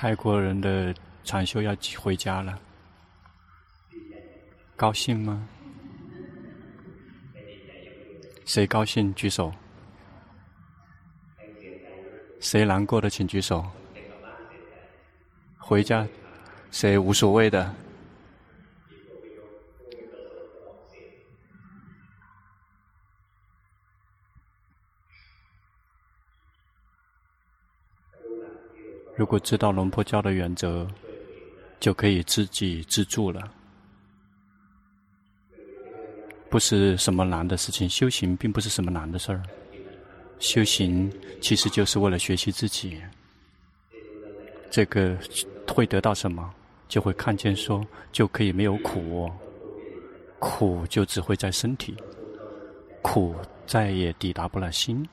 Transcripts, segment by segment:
泰国人的禅修要回家了，高兴吗？谁高兴举手？谁难过的请举手。回家，谁无所谓的？如果知道龙婆教的原则，就可以自给自足了。不是什么难的事情，修行并不是什么难的事儿。修行其实就是为了学习自己。这个会得到什么？就会看见说，就可以没有苦哦。苦就只会在身体，苦再也抵达不了心。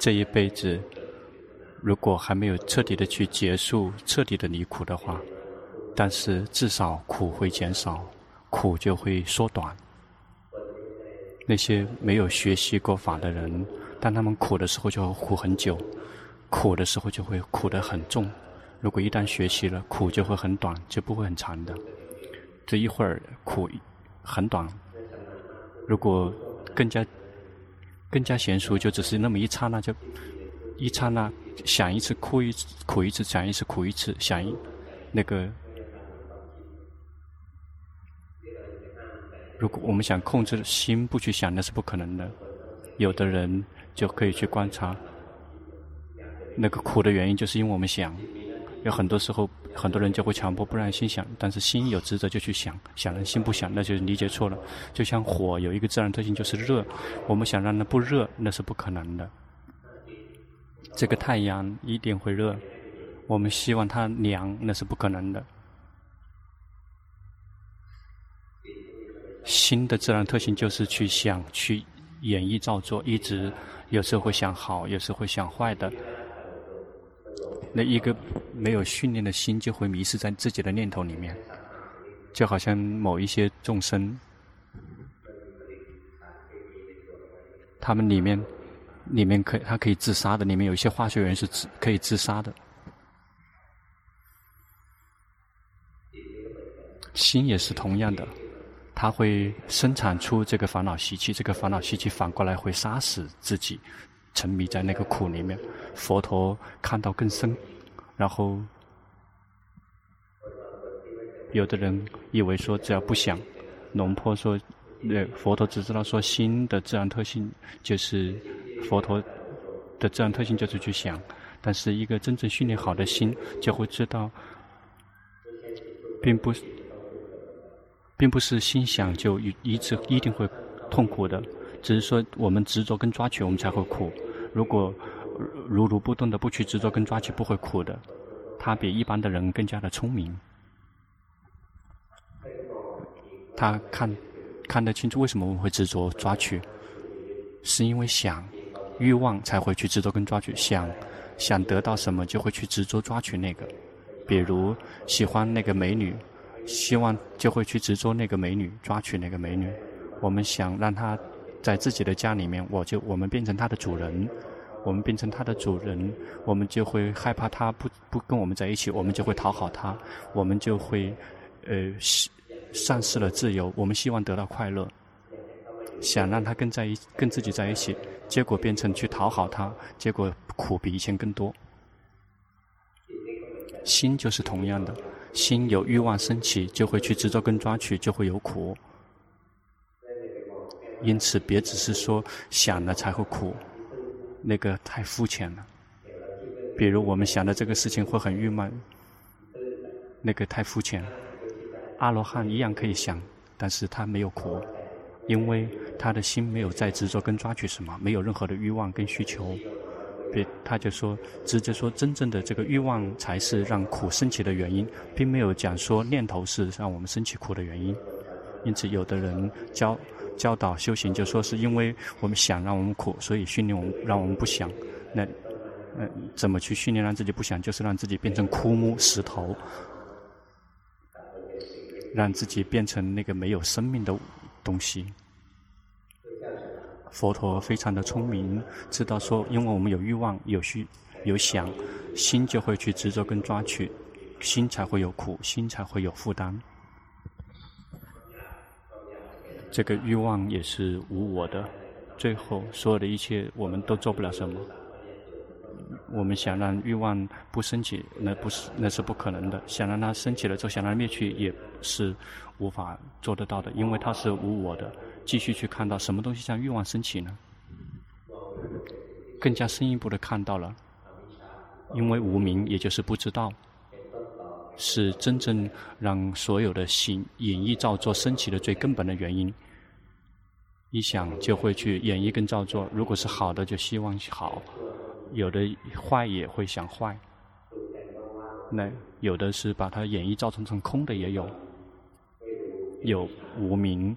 这一辈子。如果还没有彻底的去结束、彻底的离苦的话，但是至少苦会减少，苦就会缩短。那些没有学习过法的人，当他们苦的时候就苦很久，苦的时候就会苦得很重。如果一旦学习了，苦就会很短，就不会很长的。这一会儿苦很短，如果更加更加娴熟，就只是那么一刹那就。一刹那，想一次哭一次，苦一次，想一次苦一次，想一那个。如果我们想控制心不去想，那是不可能的。有的人就可以去观察，那个苦的原因就是因为我们想。有很多时候，很多人就会强迫不让心想，但是心有职责就去想，想了心不想，那就理解错了。就像火有一个自然特性就是热，我们想让它不热，那是不可能的。这个太阳一定会热，我们希望它凉，那是不可能的。心的自然特性就是去想、去演绎、造作，一直有时候会想好，有时候会想坏的。那一个没有训练的心，就会迷失在自己的念头里面，就好像某一些众生，他们里面。里面可以，它可以自杀的。里面有一些化学元素是可以自杀的。心也是同样的，它会生产出这个烦恼习气，这个烦恼习气反过来会杀死自己，沉迷在那个苦里面。佛陀看到更深，然后有的人以为说只要不想，龙婆说，那佛陀只知道说心的自然特性就是。佛陀的自然特性就是去想，但是一个真正训练好的心就会知道，并不是，并不是心想就一一直一定会痛苦的，只是说我们执着跟抓取，我们才会苦。如果如如不动的不去执着跟抓取，不会苦的。他比一般的人更加的聪明，他看看得清楚为什么我们会执着抓取，是因为想。欲望才会去执着跟抓取，想想得到什么就会去执着抓取那个，比如喜欢那个美女，希望就会去执着那个美女，抓取那个美女。我们想让她在自己的家里面，我就我们变成她的主人，我们变成她的主人，我们就会害怕她不不跟我们在一起，我们就会讨好她，我们就会呃丧失了自由。我们希望得到快乐，想让她跟在一跟自己在一起。结果变成去讨好他，结果苦比以前更多。心就是同样的，心有欲望升起，就会去执着跟抓取，就会有苦。因此，别只是说想了才会苦，那个太肤浅了。比如我们想的这个事情会很郁闷，那个太肤浅。阿罗汉一样可以想，但是他没有苦。因为他的心没有在执着跟抓取什么，没有任何的欲望跟需求，别他就说直接说真正的这个欲望才是让苦升起的原因，并没有讲说念头是让我们升起苦的原因。因此，有的人教教导修行，就说是因为我们想让我们苦，所以训练我们让我们不想。那嗯，怎么去训练让自己不想？就是让自己变成枯木石头，让自己变成那个没有生命的。东西，佛陀非常的聪明，知道说，因为我们有欲望、有需、有想，心就会去执着跟抓取，心才会有苦，心才会有负担。这个欲望也是无我的，最后所有的一切我们都做不了什么。我们想让欲望不升起，那不是那是不可能的。想让它升起了之后，想让它灭去，也是无法做得到的，因为它是无我的。继续去看到什么东西像欲望升起呢？更加深一步的看到了，因为无明，也就是不知道，是真正让所有的心演绎造作升起的最根本的原因。一想就会去演绎跟造作，如果是好的，就希望好。有的坏也会想坏，那有的是把它演绎造成成空的也有，有无明，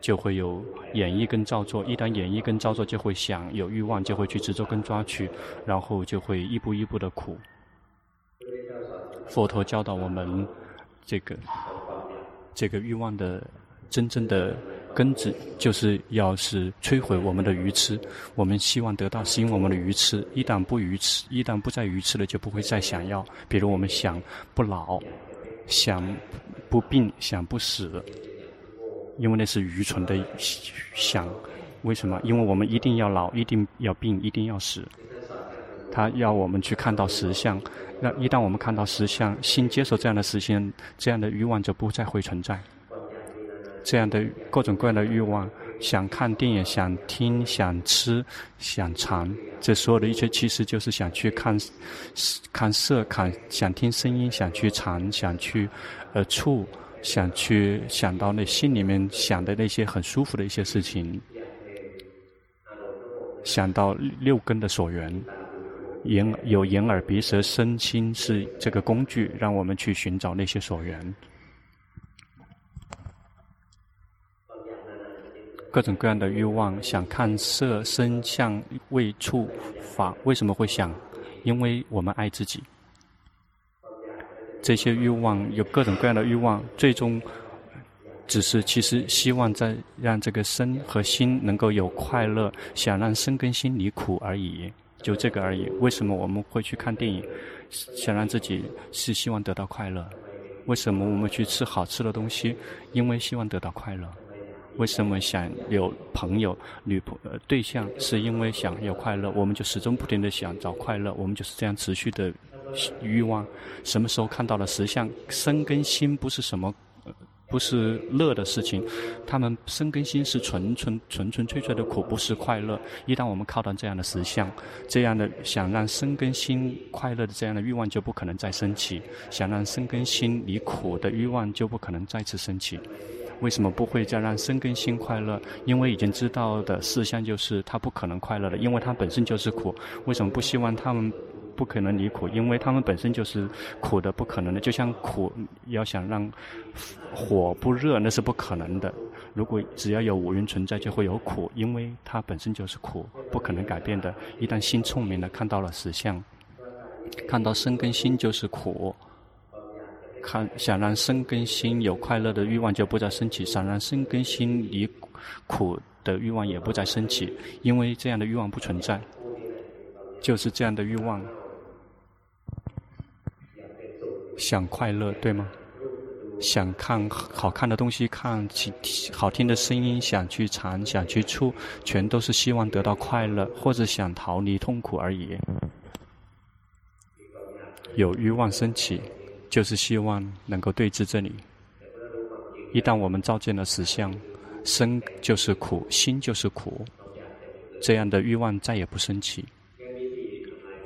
就会有演绎跟造作。一旦演绎跟造作，就会想有欲望，就会去执着跟抓取，然后就会一步一步的苦。佛陀教导我们，这个这个欲望的真正的。根子就是要是摧毁我们的愚痴，我们希望得到是因为我们的愚痴，一旦不愚痴，一旦不再愚痴了，就不会再想要。比如我们想不老，想不病，想不死，因为那是愚蠢的想。为什么？因为我们一定要老，一定要病，一定要死。他要我们去看到实相，那一旦我们看到实相，心接受这样的实相，这样的欲望就不再会存在。这样的各种各样的欲望，想看电影、想听、想吃、想尝，这所有的一切，其实就是想去看，看色、看想听声音、想去尝、想去呃触、想去想到那心里面想的那些很舒服的一些事情，想到六根的所缘，眼有眼耳鼻舌身心是这个工具，让我们去寻找那些所缘。各种各样的欲望，想看色、声、相、味、触、法，为什么会想？因为我们爱自己。这些欲望有各种各样的欲望，最终只是其实希望在让这个身和心能够有快乐，想让身跟心离苦而已，就这个而已。为什么我们会去看电影？想让自己是希望得到快乐。为什么我们去吃好吃的东西？因为希望得到快乐。为什么想有朋友、女朋呃对象？是因为想有快乐，我们就始终不停地想找快乐，我们就是这样持续的欲望。什么时候看到了实相？生跟心不是什么，不是乐的事情，他们生跟心是纯纯纯纯粹粹的苦，不是快乐。一旦我们靠到这样的实相，这样的想让生跟心快乐的这样的欲望就不可能再升起，想让生跟心离苦的欲望就不可能再次升起。为什么不会再让生跟心快乐？因为已经知道的事项就是他不可能快乐的，因为他本身就是苦。为什么不希望他们不可能离苦？因为他们本身就是苦的，不可能的。就像苦，要想让火不热，那是不可能的。如果只要有五蕴存在，就会有苦，因为它本身就是苦，不可能改变的。一旦心聪明了，看到了实相，看到身跟心就是苦。看，想让身跟心有快乐的欲望就不再升起，想让身跟心离苦的欲望也不再升起，因为这样的欲望不存在，就是这样的欲望，想快乐，对吗？想看好看的东西，看好听的声音，想去尝，想去触，全都是希望得到快乐，或者想逃离痛苦而已。有欲望升起。就是希望能够对治这里。一旦我们照见了实相，生就是苦，心就是苦，这样的欲望再也不升起。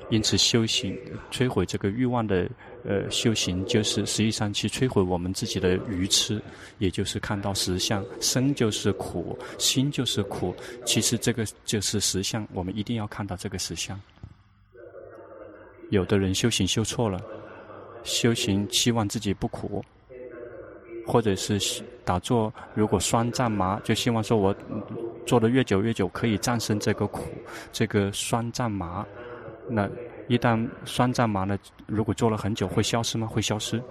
因此，修行摧毁这个欲望的呃修行，就是实际上去摧毁我们自己的愚痴，也就是看到实相，生就是苦，心就是苦。其实这个就是实相，我们一定要看到这个实相。有的人修行修错了。修行希望自己不苦，或者是打坐，如果酸胀麻，就希望说我做的越久越久，可以战胜这个苦，这个酸胀麻。那一旦酸胀麻呢，如果做了很久，会消失吗？会消失，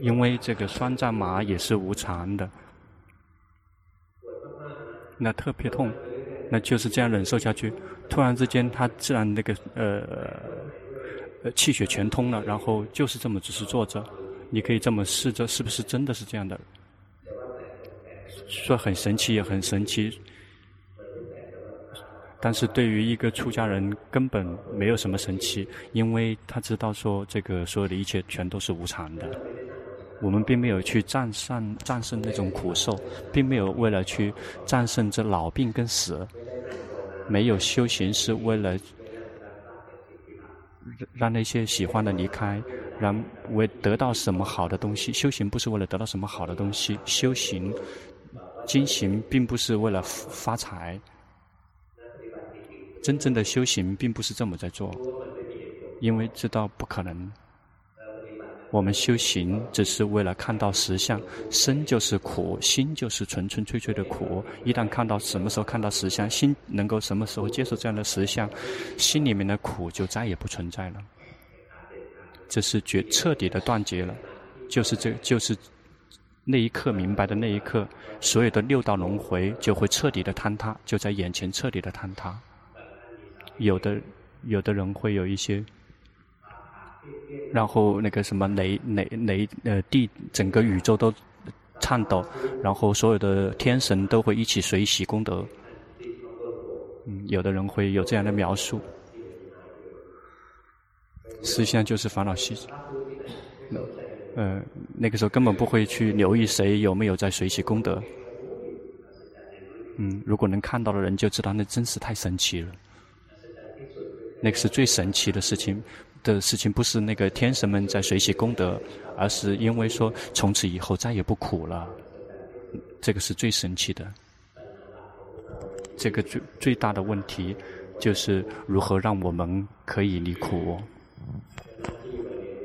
因为这个酸胀麻也是无常的。那特别痛，那就是这样忍受下去。突然之间他自然那个呃呃气血全通了，然后就是这么只是坐着，你可以这么试着，是不是真的是这样的？说很神奇也很神奇，但是对于一个出家人根本没有什么神奇，因为他知道说这个所有的一切全都是无常的。我们并没有去战胜战胜那种苦受，并没有为了去战胜这老病跟死，没有修行是为了让那些喜欢的离开，让为得到什么好的东西。修行不是为了得到什么好的东西，修行。经行并不是为了发财，真正的修行并不是这么在做，因为知道不可能。我们修行只是为了看到实相，身就是苦，心就是纯纯粹粹的苦。一旦看到什么时候看到实相，心能够什么时候接受这样的实相，心里面的苦就再也不存在了。这是绝彻底的断绝了，就是这就是。那一刻明白的那一刻，所有的六道轮回就会彻底的坍塌，就在眼前彻底的坍塌。有的有的人会有一些，然后那个什么雷雷雷呃地整个宇宙都颤抖，然后所有的天神都会一起随喜功德。嗯，有的人会有这样的描述，实际上就是烦恼习。呃，那个时候根本不会去留意谁有没有在随喜功德。嗯，如果能看到的人就知道，那真是太神奇了。那个是最神奇的事情的事情，不是那个天神们在随喜功德，而是因为说从此以后再也不苦了。这个是最神奇的。这个最最大的问题就是如何让我们可以离苦。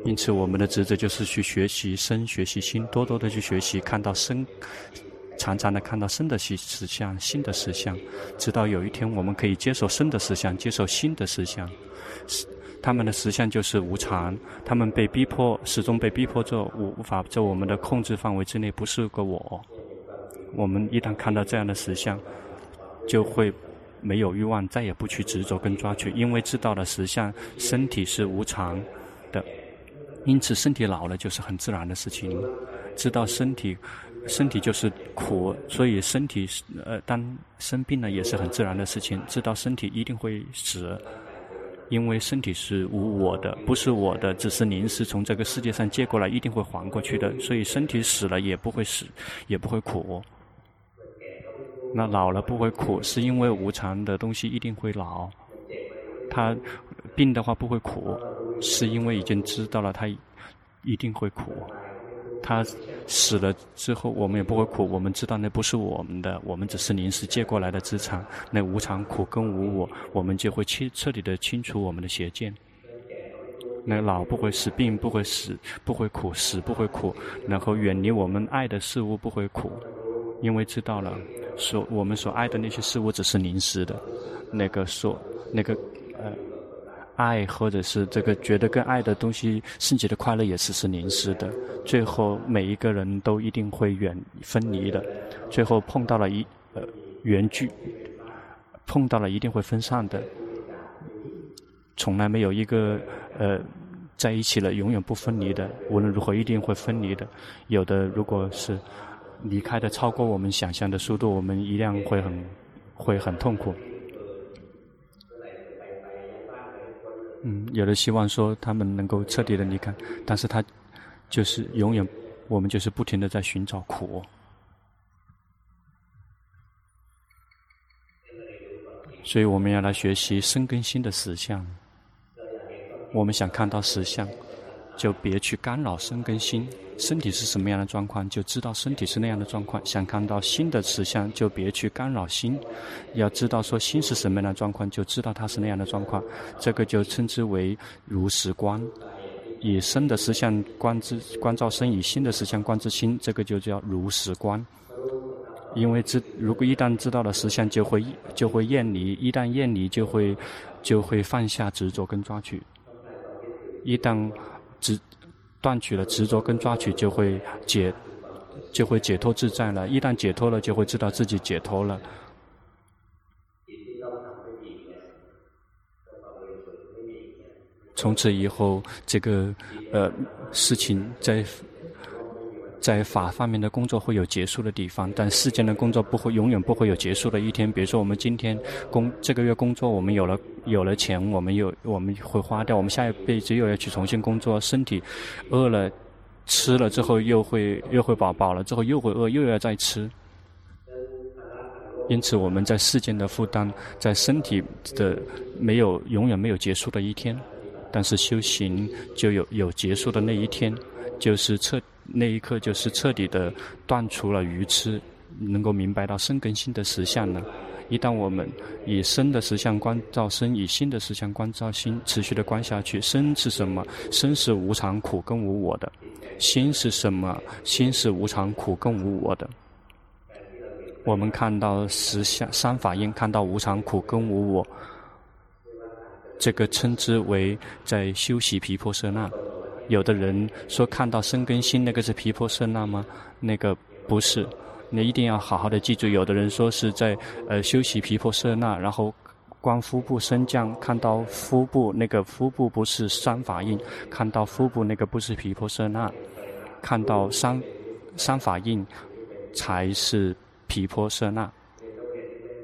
因此，我们的职责就是去学习身，学习心，多多的去学习，看到身，常常的看到生的实实相，新的实相，直到有一天我们可以接受生的实相，接受新的实相。他们的实相就是无常，他们被逼迫，始终被逼迫着，无无法在我们的控制范围之内，不是个我。我们一旦看到这样的实相，就会没有欲望，再也不去执着跟抓取，因为知道了实相，身体是无常的。因此，身体老了就是很自然的事情。知道身体，身体就是苦，所以身体呃，当生病了也是很自然的事情。知道身体一定会死，因为身体是无我的，不是我的，只是临时从这个世界上借过来，一定会还过去的。所以身体死了也不会死，也不会苦。那老了不会苦，是因为无常的东西一定会老。他病的话不会苦。是因为已经知道了他一定会苦，他死了之后我们也不会苦。我们知道那不是我们的，我们只是临时借过来的资产。那无常苦跟无我，我们就会彻彻底的清除我们的邪见。那老不会死，病不会死，不会苦，死不会苦，然后远离我们爱的事物不会苦，因为知道了所我们所爱的那些事物只是临时的，那个所那个呃。爱，或者是这个觉得跟爱的东西，圣洁的快乐也是是临时的。最后每一个人都一定会远分离的，最后碰到了一呃缘聚，碰到了一定会分散的。从来没有一个呃在一起了永远不分离的，无论如何一定会分离的。有的如果是离开的超过我们想象的速度，我们一样会很会很痛苦。嗯，有的希望说他们能够彻底的离开，但是他就是永远，我们就是不停的在寻找苦。所以我们要来学习生根心的实相。我们想看到实相，就别去干扰身跟心。身体是什么样的状况，就知道身体是那样的状况。想看到心的实相，就别去干扰心。要知道说心是什么样的状况，就知道它是那样的状况。这个就称之为如实观。以身的实相观之观照身，以心的实相观之心，这个就叫如实观。因为知如果一旦知道了实相，就会就会厌离；一旦厌离，就会就会放下执着跟抓取。一旦执，断取了执着跟抓取就会解，就会解脱自在了，一旦解脱了就会知道自己解脱了。从此以后，这个呃事情在。在法方面的工作会有结束的地方，但世间的工作不会永远不会有结束的一天。比如说，我们今天工这个月工作，我们有了有了钱，我们有我们会花掉，我们下一辈子又要去重新工作。身体饿了吃了之后，又会又会饱饱了之后又会饿，又要再吃。因此，我们在世间的负担，在身体的没有永远没有结束的一天。但是修行就有有结束的那一天，就是彻那一刻就是彻底的断除了愚痴，能够明白到生跟心的实相呢。一旦我们以生的实相观照生，以心的实相观照心，持续的观下去，生是什么？生是无常、苦跟无我的。心是什么？心是无常、苦跟无我的。我们看到实相三法印，看到无常、苦跟无我。这个称之为在修习毗婆舍那。有的人说看到生根心，那个是皮婆舍那吗？那个不是。你一定要好好的记住。有的人说是在呃修习皮婆舍那，然后观腹部升降，看到腹部那个腹部不是三法印，看到腹部那个不是皮婆舍那，看到三三法印才是皮婆舍那。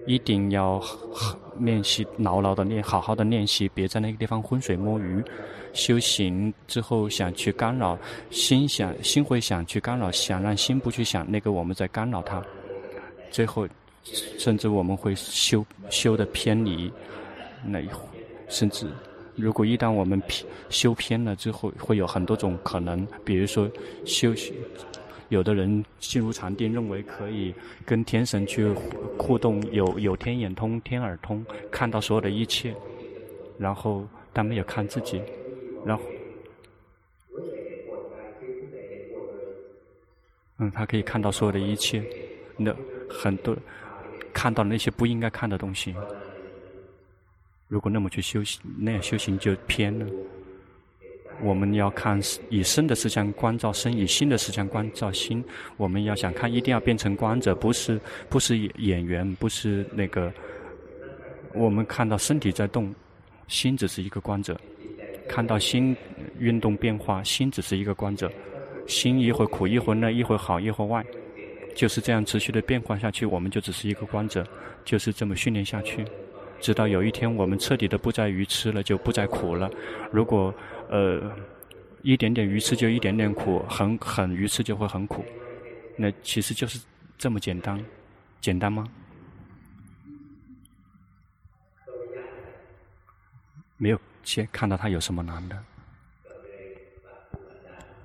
一定要练习，牢牢的练，好好的练习，别在那个地方浑水摸鱼。修行之后想去干扰心想，心会想去干扰，想让心不去想，那个我们在干扰它。最后，甚至我们会修修的偏离，那甚至如果一旦我们偏修偏了之后，会有很多种可能，比如说修行。有的人进入禅定，认为可以跟天神去互动，有有天眼通、天耳通，看到所有的一切，然后但没有看自己，然后，嗯，他可以看到所有的一切，那很多看到那些不应该看的东西，如果那么去修行，那样修行就偏了。我们要看以身的实相观照身，以心的实相观照心。我们要想看，一定要变成观者，不是不是演员，不是那个。我们看到身体在动，心只是一个观者；看到心运动变化，心只是一个观者。心一会苦，一会乐，一会好，一会坏，就是这样持续的变化下去，我们就只是一个观者，就是这么训练下去。直到有一天，我们彻底的不再愚痴了，就不再苦了。如果呃一点点愚痴就一点点苦，很很愚痴就会很苦，那其实就是这么简单，简单吗？没有先看到他有什么难的。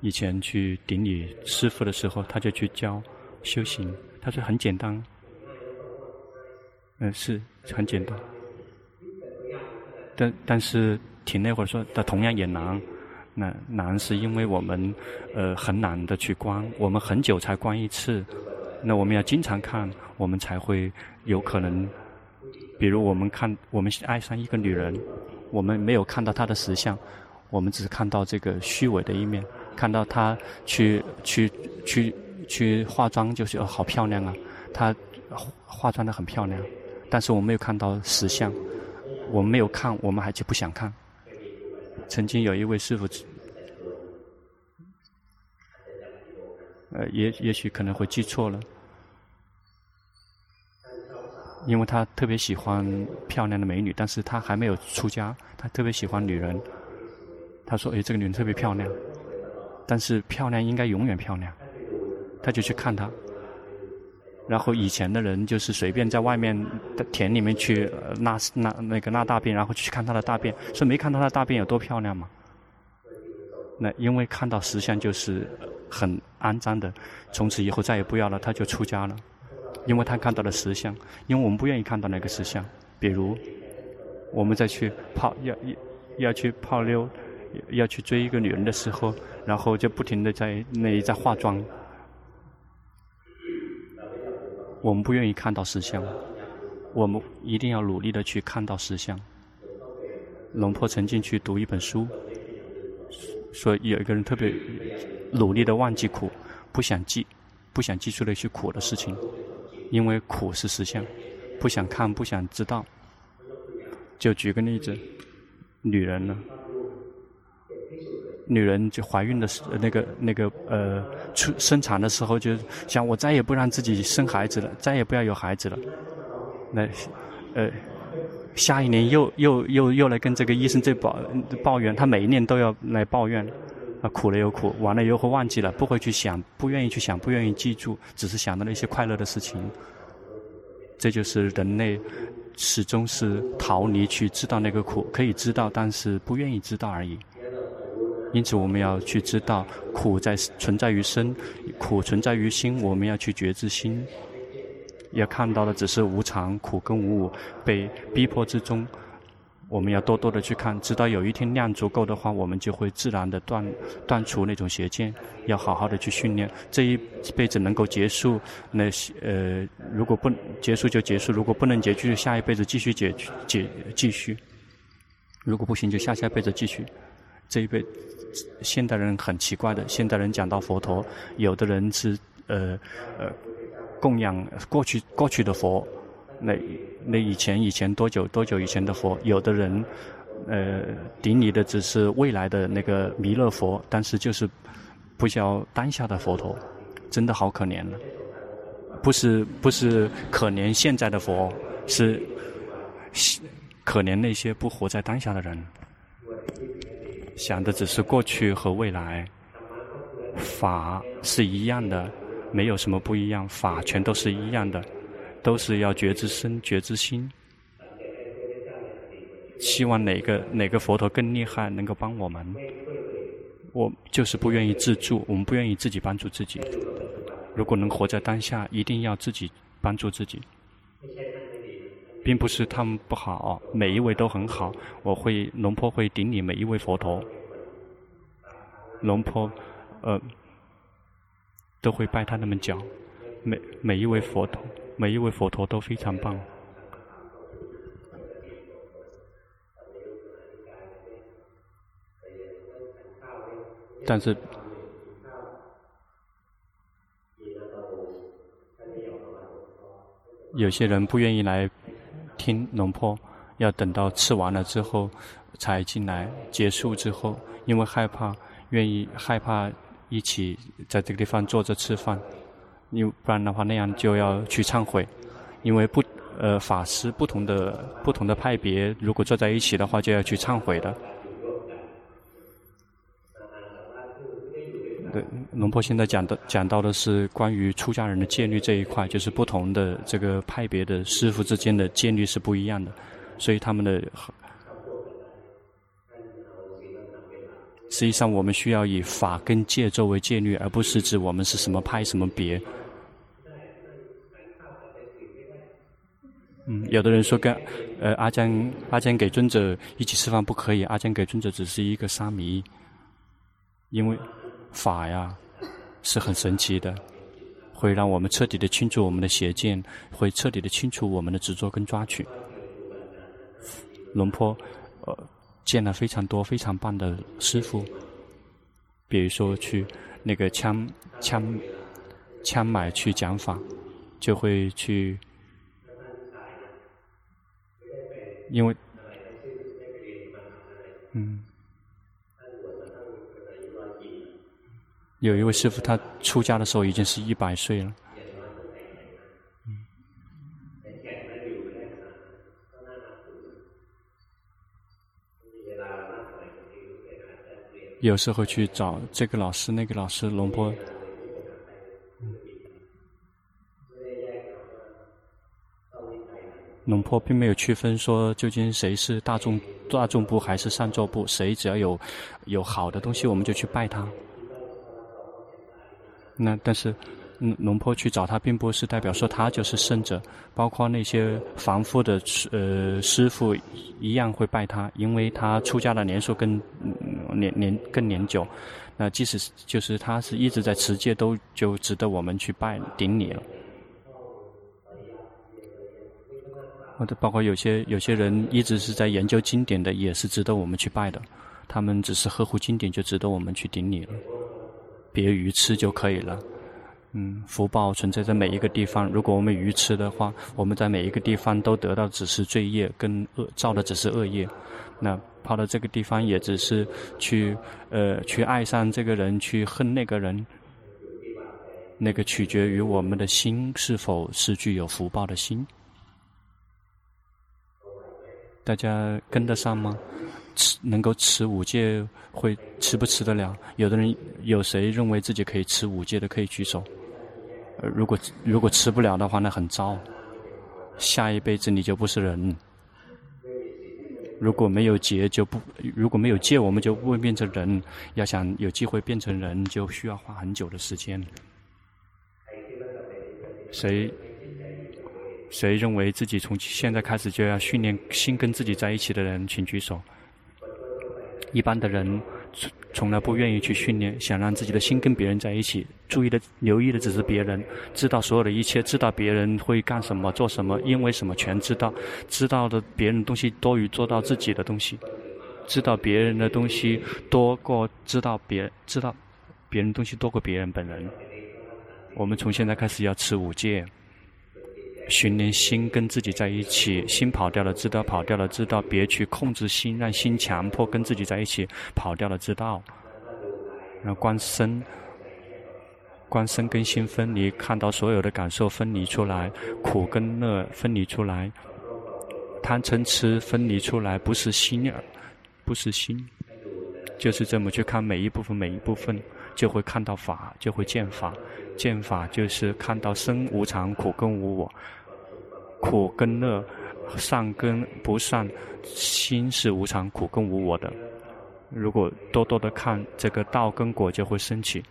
以前去顶礼师傅的时候，他就去教修行，他说很简单，嗯、是很简单。但但是挺那会儿说的同样也难，那难是因为我们呃很难的去观，我们很久才观一次，那我们要经常看，我们才会有可能。比如我们看，我们爱上一个女人，我们没有看到她的实相，我们只是看到这个虚伪的一面，看到她去去去去化妆，就是哦好漂亮啊，她化妆得很漂亮，但是我没有看到实相。我们没有看，我们还就不想看。曾经有一位师傅，呃，也也许可能会记错了，因为他特别喜欢漂亮的美女，但是他还没有出家，他特别喜欢女人。他说：“哎，这个女人特别漂亮，但是漂亮应该永远漂亮。”他就去看她。然后以前的人就是随便在外面的田里面去拉拉那个拉大便，然后去看他的大便，说没看到他的大便有多漂亮嘛？那因为看到石像就是很肮脏的，从此以后再也不要了，他就出家了，因为他看到了石像。因为我们不愿意看到那个石像，比如我们再去泡要要要去泡妞，要去追一个女人的时候，然后就不停的在那里在化妆。我们不愿意看到实相，我们一定要努力的去看到实相。龙婆曾经去读一本书，说有一个人特别努力的忘记苦，不想记，不想记住那些苦的事情，因为苦是实相，不想看，不想知道。就举个例子，女人呢，女人就怀孕的时那个那个呃出生产的时候，就想我再也不让自己生孩子了，再也不要有孩子了。那呃下一年又又又又来跟这个医生在抱抱怨，他每一年都要来抱怨，啊苦了又苦，完了又会忘记了，不会去想，不愿意去想，不愿意记住，只是想到那些快乐的事情。这就是人类始终是逃离去知道那个苦，可以知道，但是不愿意知道而已。因此，我们要去知道苦在存在于身，苦存在于心。我们要去觉知心，要看到的只是无常、苦跟无我。被逼迫之中，我们要多多的去看，直到有一天量足够的话，我们就会自然的断断除那种邪见。要好好的去训练，这一辈子能够结束，那呃，如果不结束就结束，如果不能结束，下一辈子继续解解继续。如果不行，就下下辈子继续。这一辈。现代人很奇怪的，现代人讲到佛陀，有的人是呃呃供养过去过去的佛，那那以前以前多久多久以前的佛，有的人呃顶礼的只是未来的那个弥勒佛，但是就是不教当下的佛陀，真的好可怜了。不是不是可怜现在的佛，是可怜那些不活在当下的人。想的只是过去和未来，法是一样的，没有什么不一样，法全都是一样的，都是要觉知身、觉知心。希望哪个哪个佛陀更厉害，能够帮我们。我就是不愿意自助，我们不愿意自己帮助自己。如果能活在当下，一定要自己帮助自己。并不是他们不好，每一位都很好。我会龙婆会顶礼每一位佛陀，龙婆呃都会拜他们脚。每每一位佛陀，每一位佛陀都非常棒。但是有些人不愿意来。听龙婆，要等到吃完了之后才进来。结束之后，因为害怕，愿意害怕一起在这个地方坐着吃饭，因不然的话那样就要去忏悔。因为不呃法师不同的不同的派别，如果坐在一起的话，就要去忏悔的。对，龙婆现在讲的讲到的是关于出家人的戒律这一块，就是不同的这个派别的师傅之间的戒律是不一样的，所以他们的实际上我们需要以法跟戒作为戒律，而不是指我们是什么派什么别。嗯，有的人说跟呃阿江阿江给尊者一起吃饭不可以，阿江给尊者只是一个沙弥，因为。法呀，是很神奇的，会让我们彻底的清除我们的邪见，会彻底的清除我们的执着跟抓取。龙坡，呃，见了非常多非常棒的师傅，比如说去那个枪枪枪买去讲法，就会去，因为，嗯。有一位师傅，他出家的时候已经是一百岁了。有时候去找这个老师、那个老师，龙坡。龙坡并没有区分说究竟谁是大众大众部还是上座部，谁只要有有好的东西，我们就去拜他。那但是，嗯，龙婆去找他，并不是代表说他就是圣者，包括那些凡夫的呃师傅一样会拜他，因为他出家的年数更年年更年久。那即使就是他是一直在持戒，都就值得我们去拜顶礼了。或者包括有些有些人一直是在研究经典的，也是值得我们去拜的。他们只是呵护经典，就值得我们去顶礼了。别愚痴就可以了。嗯，福报存在在每一个地方。如果我们愚痴的话，我们在每一个地方都得到只是罪业跟恶，造的只是恶业。那跑到这个地方也只是去呃去爱上这个人，去恨那个人。那个取决于我们的心是否是具有福报的心。大家跟得上吗？吃能够吃五戒会吃不吃得了？有的人有谁认为自己可以吃五戒的可以举手？如果如果吃不了的话，那很糟。下一辈子你就不是人。如果没有戒就不，如果没有戒我们就不会变成人。要想有机会变成人，就需要花很久的时间。谁谁认为自己从现在开始就要训练心跟自己在一起的人，请举手。一般的人从从来不愿意去训练，想让自己的心跟别人在一起。注意的、留意的只是别人，知道所有的一切，知道别人会干什么、做什么、因为什么，全知道。知道的别人的东西多于做到自己的东西，知道别人的东西多过知道别知道别人东西多过别人本人。我们从现在开始要持五戒，训练心跟自己在一起，心跑掉了知道，跑掉了知道，别去控制心，让心强迫跟自己在一起，跑掉了知道。然后观身，观身跟心分离，看到所有的感受分离出来，苦跟乐分离出来，贪嗔痴分离出来，不是心耳，不是心，就是这么去看每一部分每一部分。就会看到法，就会见法。见法就是看到生无常，苦跟无我，苦跟乐，善跟不善，心是无常、苦跟无我的。如果多多的看，这个道跟果就会升起。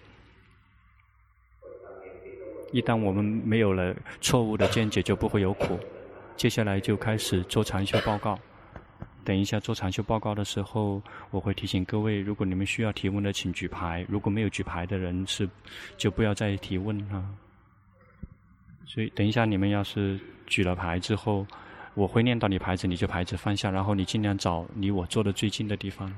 一旦我们没有了错误的见解，就不会有苦。接下来就开始做禅修报告。等一下做禅修报告的时候，我会提醒各位，如果你们需要提问的，请举牌；如果没有举牌的人是，就不要再提问了。所以等一下你们要是举了牌之后，我会念到你牌子，你就牌子放下，然后你尽量找离我坐的最近的地方。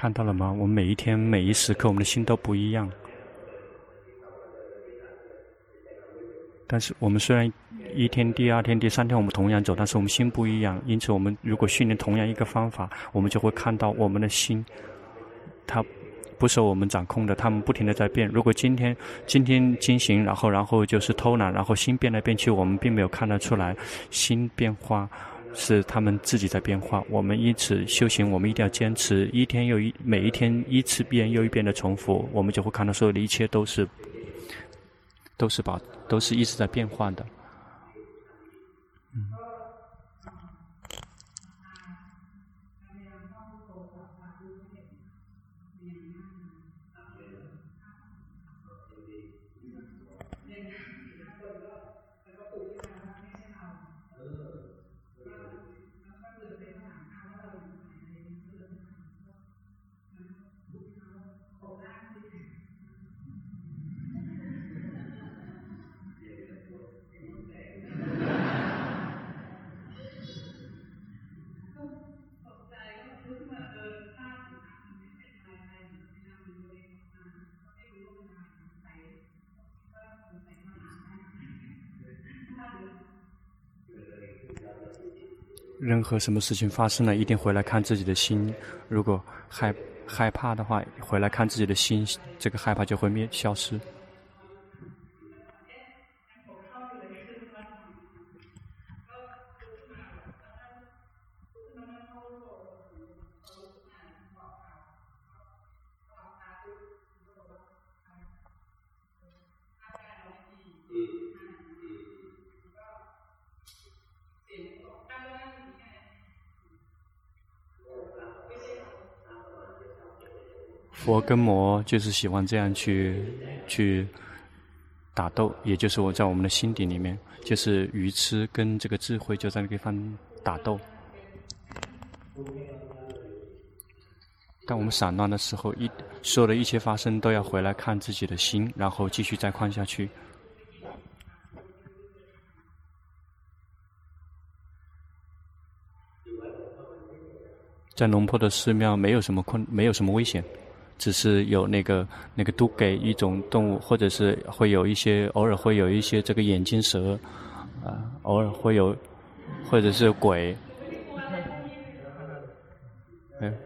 看到了吗？我们每一天、每一时刻，我们的心都不一样。但是我们虽然一天、第二天、第三天我们同样走，但是我们心不一样。因此，我们如果训练同样一个方法，我们就会看到我们的心，它不受我们掌控的，他们不停的在变。如果今天今天进行，然后然后就是偷懒，然后心变来变去，我们并没有看得出来心变化。是他们自己在变化，我们因此修行，我们一定要坚持一天又一每一天一次变又一遍的重复，我们就会看到所有的一切都是都是把都是一直在变换的。任何什么事情发生了，一定回来看自己的心。如果害害怕的话，回来看自己的心，这个害怕就会灭消失。佛跟魔就是喜欢这样去去打斗，也就是我在我们的心底里面，就是愚痴跟这个智慧就在那个地方打斗。当我们散乱的时候，一所有的一切发生都要回来看自己的心，然后继续再看下去。在龙坡的寺庙没有什么困，没有什么危险，只是有那个那个都给一种动物，或者是会有一些偶尔会有一些这个眼镜蛇，啊、偶尔会有，或者是鬼，嗯。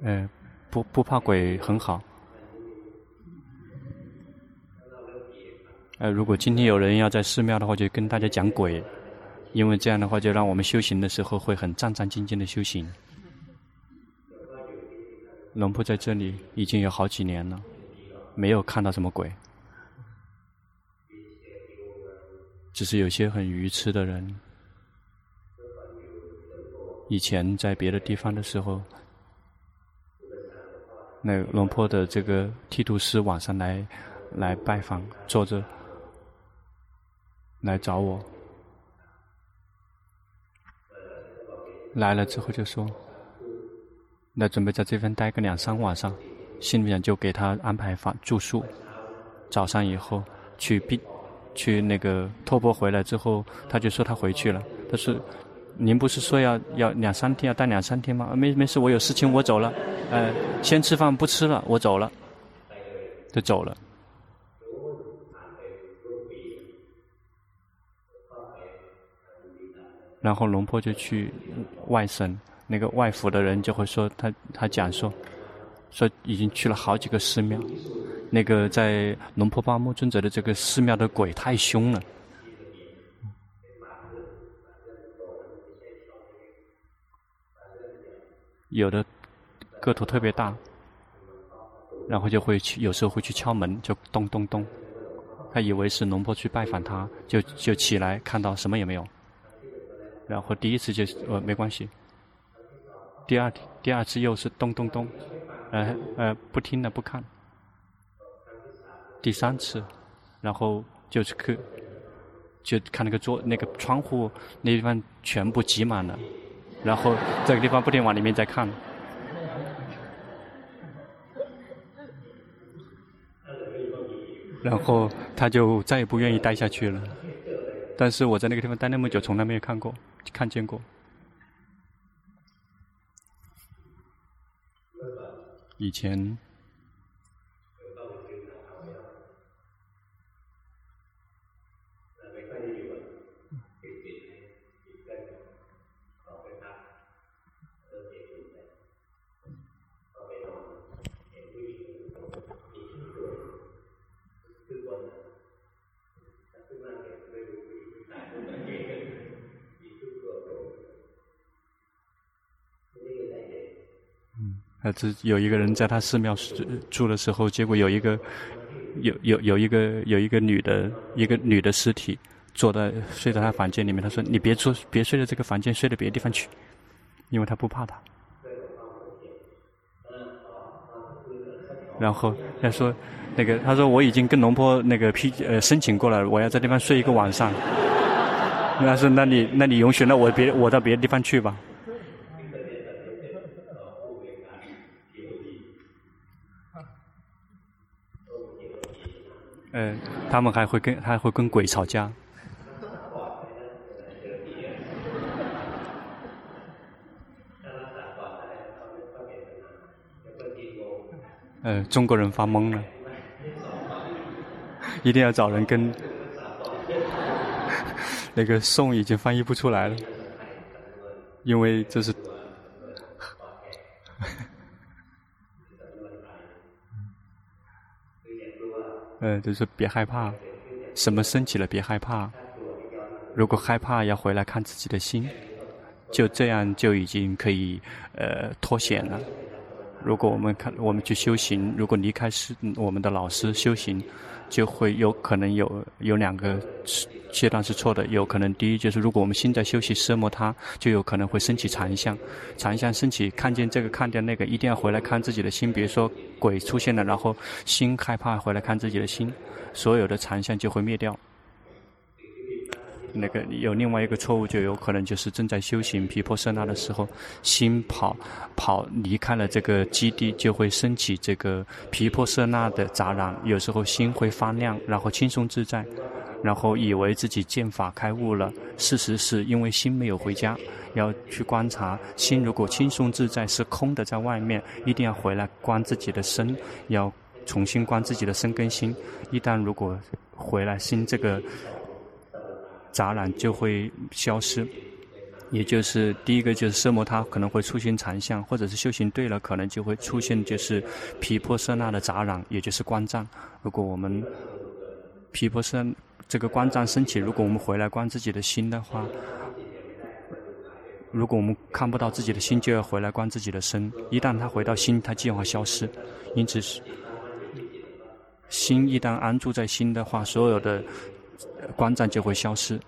嗯，不不怕鬼很好。呃，如果今天有人要在寺庙的话，就跟大家讲鬼，因为这样的话就让我们修行的时候会很战战兢兢的修行。龙婆在这里已经有好几年了，没有看到什么鬼，只是有些很愚痴的人，以前在别的地方的时候。那龙婆的这个剃度师晚上来来拜访，坐着来找我，来了之后就说，那准备在这边待个两三晚上，心里面就给他安排房住宿。早上以后去毕去那个托钵回来之后，他就说他回去了，他说。您不是说要要两三天要待两三天吗？没没事，我有事情，我走了。呃，先吃饭不吃了，我走了，就走了。然后龙婆就去外省，那个外府的人就会说他他讲说，说已经去了好几个寺庙，那个在龙婆巴木尊者的这个寺庙的鬼太凶了。有的个头特别大，然后就会去，有时候会去敲门，就咚咚咚。他以为是龙婆去拜访他，就就起来，看到什么也没有。然后第一次就呃没关系，第二第二次又是咚咚咚，呃呃不听了不看。第三次，然后就是去，就看那个桌那个窗户那地方全部挤满了。然后这个地方不停往里面再看，然后他就再也不愿意待下去了。但是我在那个地方待那么久，从来没有看过、看见过。以前。他只有一个人在他寺庙住的时候，结果有一个有有有一个有一个女的一个女的尸体坐在睡在他房间里面。他说：“你别住，别睡在这个房间，睡到别的地方去，因为他不怕他。”然后他说：“那个他说我已经跟龙坡那个批呃申请过了，我要在地方睡一个晚上。”他说：“那你那你允许，那我别我到别的地方去吧。”嗯，他们还会跟还会跟鬼吵架。嗯，中国人发懵了，一定要找人跟。那个宋已经翻译不出来了，因为这是。呃，就是别害怕，什么升起了别害怕。如果害怕，要回来看自己的心，就这样就已经可以呃脱险了。如果我们看我们去修行，如果离开是我们的老师修行，就会有可能有有两个阶段是错的。有可能第一就是，如果我们心在修习奢摩他，就有可能会升起禅相，禅相升起，看见这个看见那个，一定要回来看自己的心。比如说鬼出现了，然后心害怕，回来看自己的心，所有的禅相就会灭掉。那个有另外一个错误，就有可能就是正在修行毗婆舍那的时候，心跑跑离开了这个基地，就会升起这个毗婆舍那的杂染。有时候心会发亮，然后轻松自在，然后以为自己见法开悟了。事实是因为心没有回家，要去观察心。如果轻松自在是空的，在外面，一定要回来观自己的身，要重新观自己的身跟心。一旦如果回来心这个。杂染就会消失，也就是第一个就是色魔他可能会出现残相，或者是修行对了，可能就会出现就是毗婆舍那的杂染，也就是观障。如果我们毗婆舍这个观障升起，如果我们回来观自己的心的话，如果我们看不到自己的心，就要回来观自己的身。一旦他回到心，他计划消失。因此心一旦安住在心的话，所有的。观战就会消失，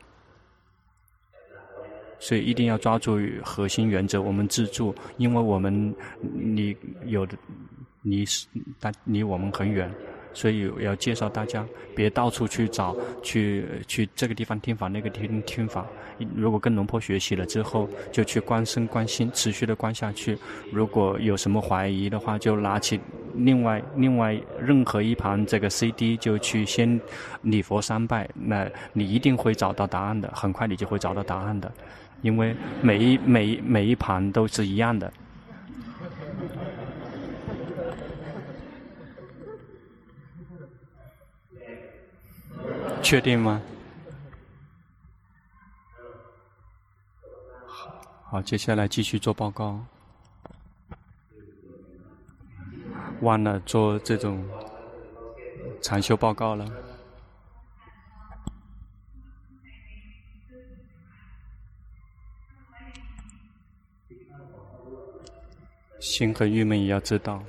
所以一定要抓住核心原则。我们自助，因为我们你有的离是但离我们很远。所以我要介绍大家，别到处去找，去去这个地方听法，那个地方听法。如果跟龙婆学习了之后，就去观身观心，持续的观下去。如果有什么怀疑的话，就拿起另外另外任何一盘这个 CD，就去先礼佛三拜。那你一定会找到答案的，很快你就会找到答案的，因为每一每一每一盘都是一样的。确定吗？好，接下来继续做报告。忘了做这种禅修报告了。心很郁闷，也要知道。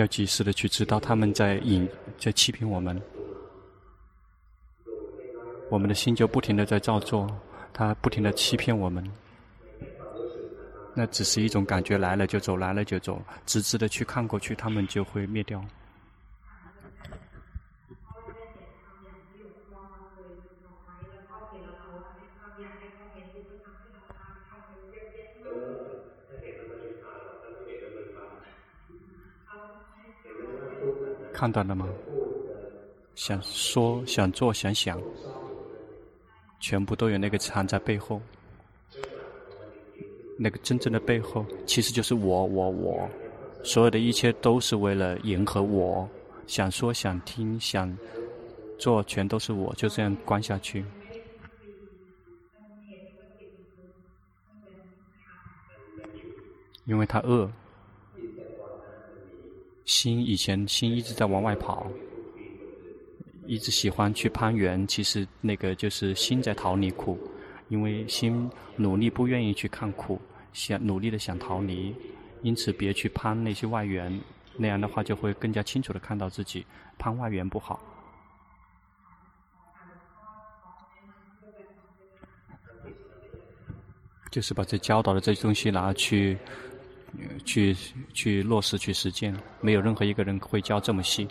要及时的去知道他们在引，在欺骗我们，我们的心就不停的在造作，他不停的欺骗我们。那只是一种感觉，来了就走，来了就走，直直的去看过去，他们就会灭掉。看到了吗？想说、想做、想想，全部都有那个藏在背后。那个真正的背后，其实就是我、我、我。所有的一切都是为了迎合我。想说、想听、想做，全都是我。就这样关下去，因为他饿。心以前心一直在往外跑，一直喜欢去攀缘。其实那个就是心在逃离苦，因为心努力不愿意去看苦，想努力的想逃离，因此别去攀那些外缘，那样的话就会更加清楚的看到自己攀外缘不好。就是把这教导的这些东西拿去。去去落实去实践，没有任何一个人会教这么细。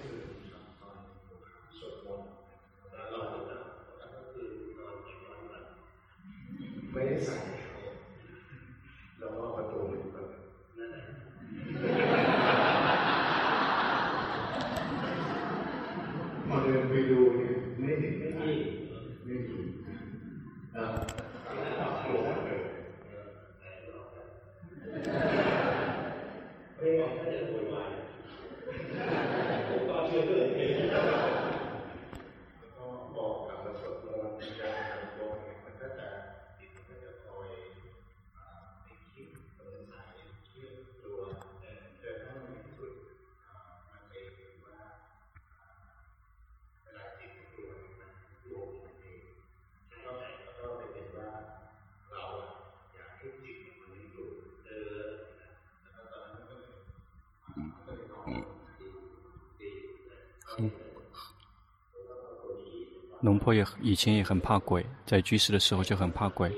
我也以前也很怕鬼，在居士的时候就很怕鬼，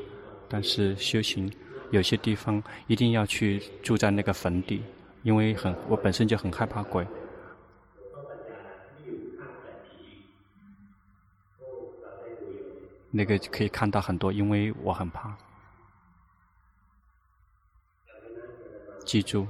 但是修行有些地方一定要去住在那个坟地，因为很我本身就很害怕鬼。那个可以看到很多，因为我很怕。记住。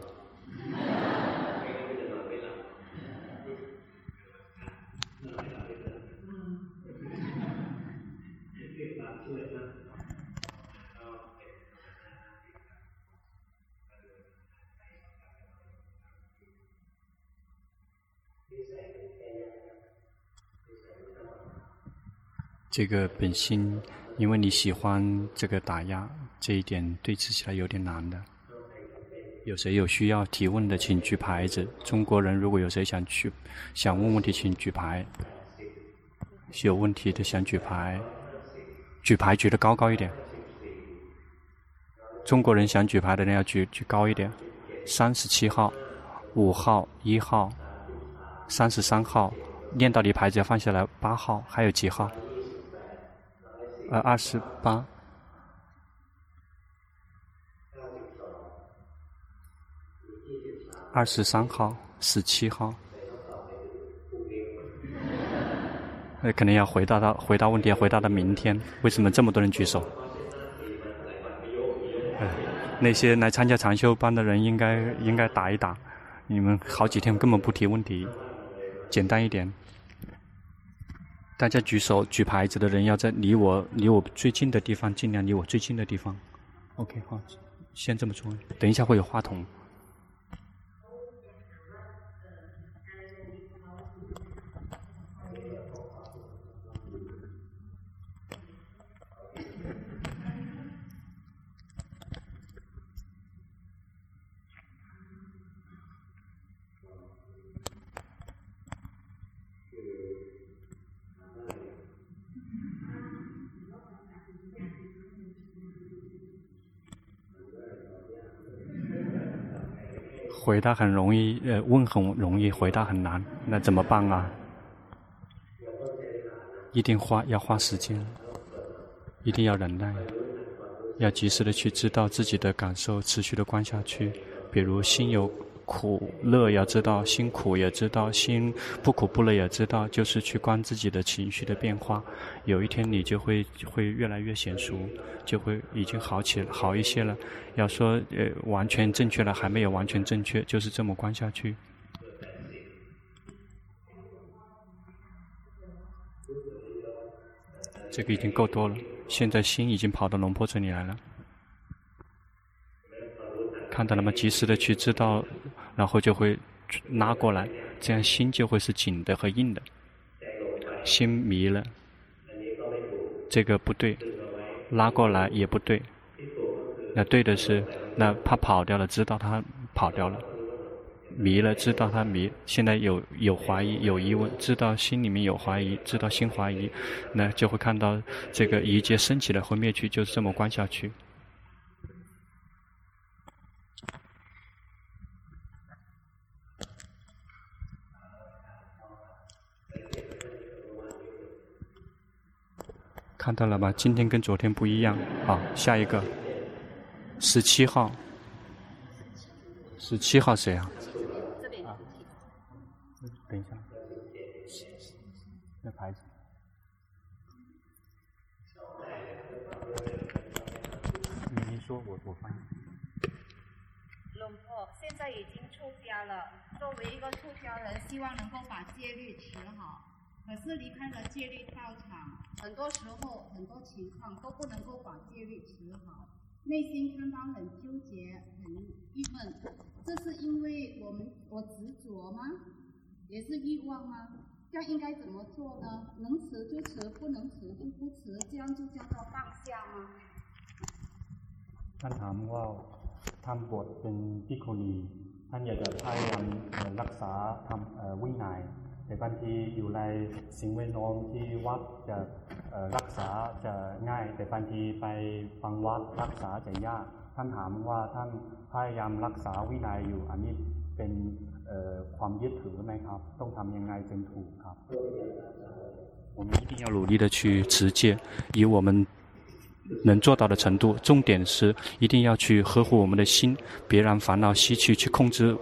这个本心，因为你喜欢这个打压，这一点对峙起来有点难的。有谁有需要提问的，请举牌子。中国人如果有谁想去想问问题，请举牌。有问题的想举牌，举牌举得高高一点。中国人想举牌的人要举举高一点。三十七号、五号、一号、三十三号，念到你牌子要放下来。八号还有几号？呃，二十八、二十三号、十七号，那肯定要回答到回答问题，要回答到明天。为什么这么多人举手？那些来参加长修班的人应该应该打一打。你们好几天根本不提问题，简单一点。大家举手举牌子的人，要在离我离我最近的地方，尽量离我最近的地方。OK，好，先这么做。等一下会有话筒。回答很容易，呃，问很容易，回答很难，那怎么办啊？一定花要花时间，一定要忍耐，要及时的去知道自己的感受，持续的观下去。比如心有苦乐，要知道心苦，也知道心不苦不乐，也知道，就是去观自己的情绪的变化。有一天你就会会越来越娴熟。就会已经好起好一些了。要说呃完全正确了，还没有完全正确，就是这么观下去。这个已经够多了。现在心已经跑到龙婆这里来了，看到了吗？及时的去知道，然后就会拉过来，这样心就会是紧的和硬的。心迷了，这个不对。拉过来也不对，那对的是，那他跑掉了，知道他跑掉了，迷了，知道他迷，现在有有怀疑，有疑问，知道心里面有怀疑，知道心怀疑，那就会看到这个一切升起来会灭去，就是这么观下去。看到了吧？今天跟昨天不一样。好，下一个，十七号。十七号谁啊？这边。啊。等一下。那牌子。你说我我翻译。龙婆现在已经出家了。作为一个出家人，希望能够把戒律持好。可是离开了戒律道场，很多时候很多情况都不能够把戒律持好，内心常常很纠结、很郁闷。这是因为我们我执着吗？也是欲望吗？这样应该怎么做呢？能持就持，不能持就不持，这样就叫做放下吗？ท่านถามว่าท่านบวชเป็นภิกขุณีท่านอยากจะพยายามรักษาธรรมวินัย แต่บางทีอยู่ในสิ่งแวดล้อมที่วัดจะรักษาจะง่าย แต่บางทีไปฟังวัดรักษาจะยาก ท่านถามว่าท่านพยายามรักษาวินัยอยู่ อันนี้เป็นความยึดถือไหมครับ ต้องทำยังไงจึงถูกครับ？我 我们一定要努力的去持戒，以我们能做到的程度。重点是一定要去呵护我们的心，别让烦恼习气去控制。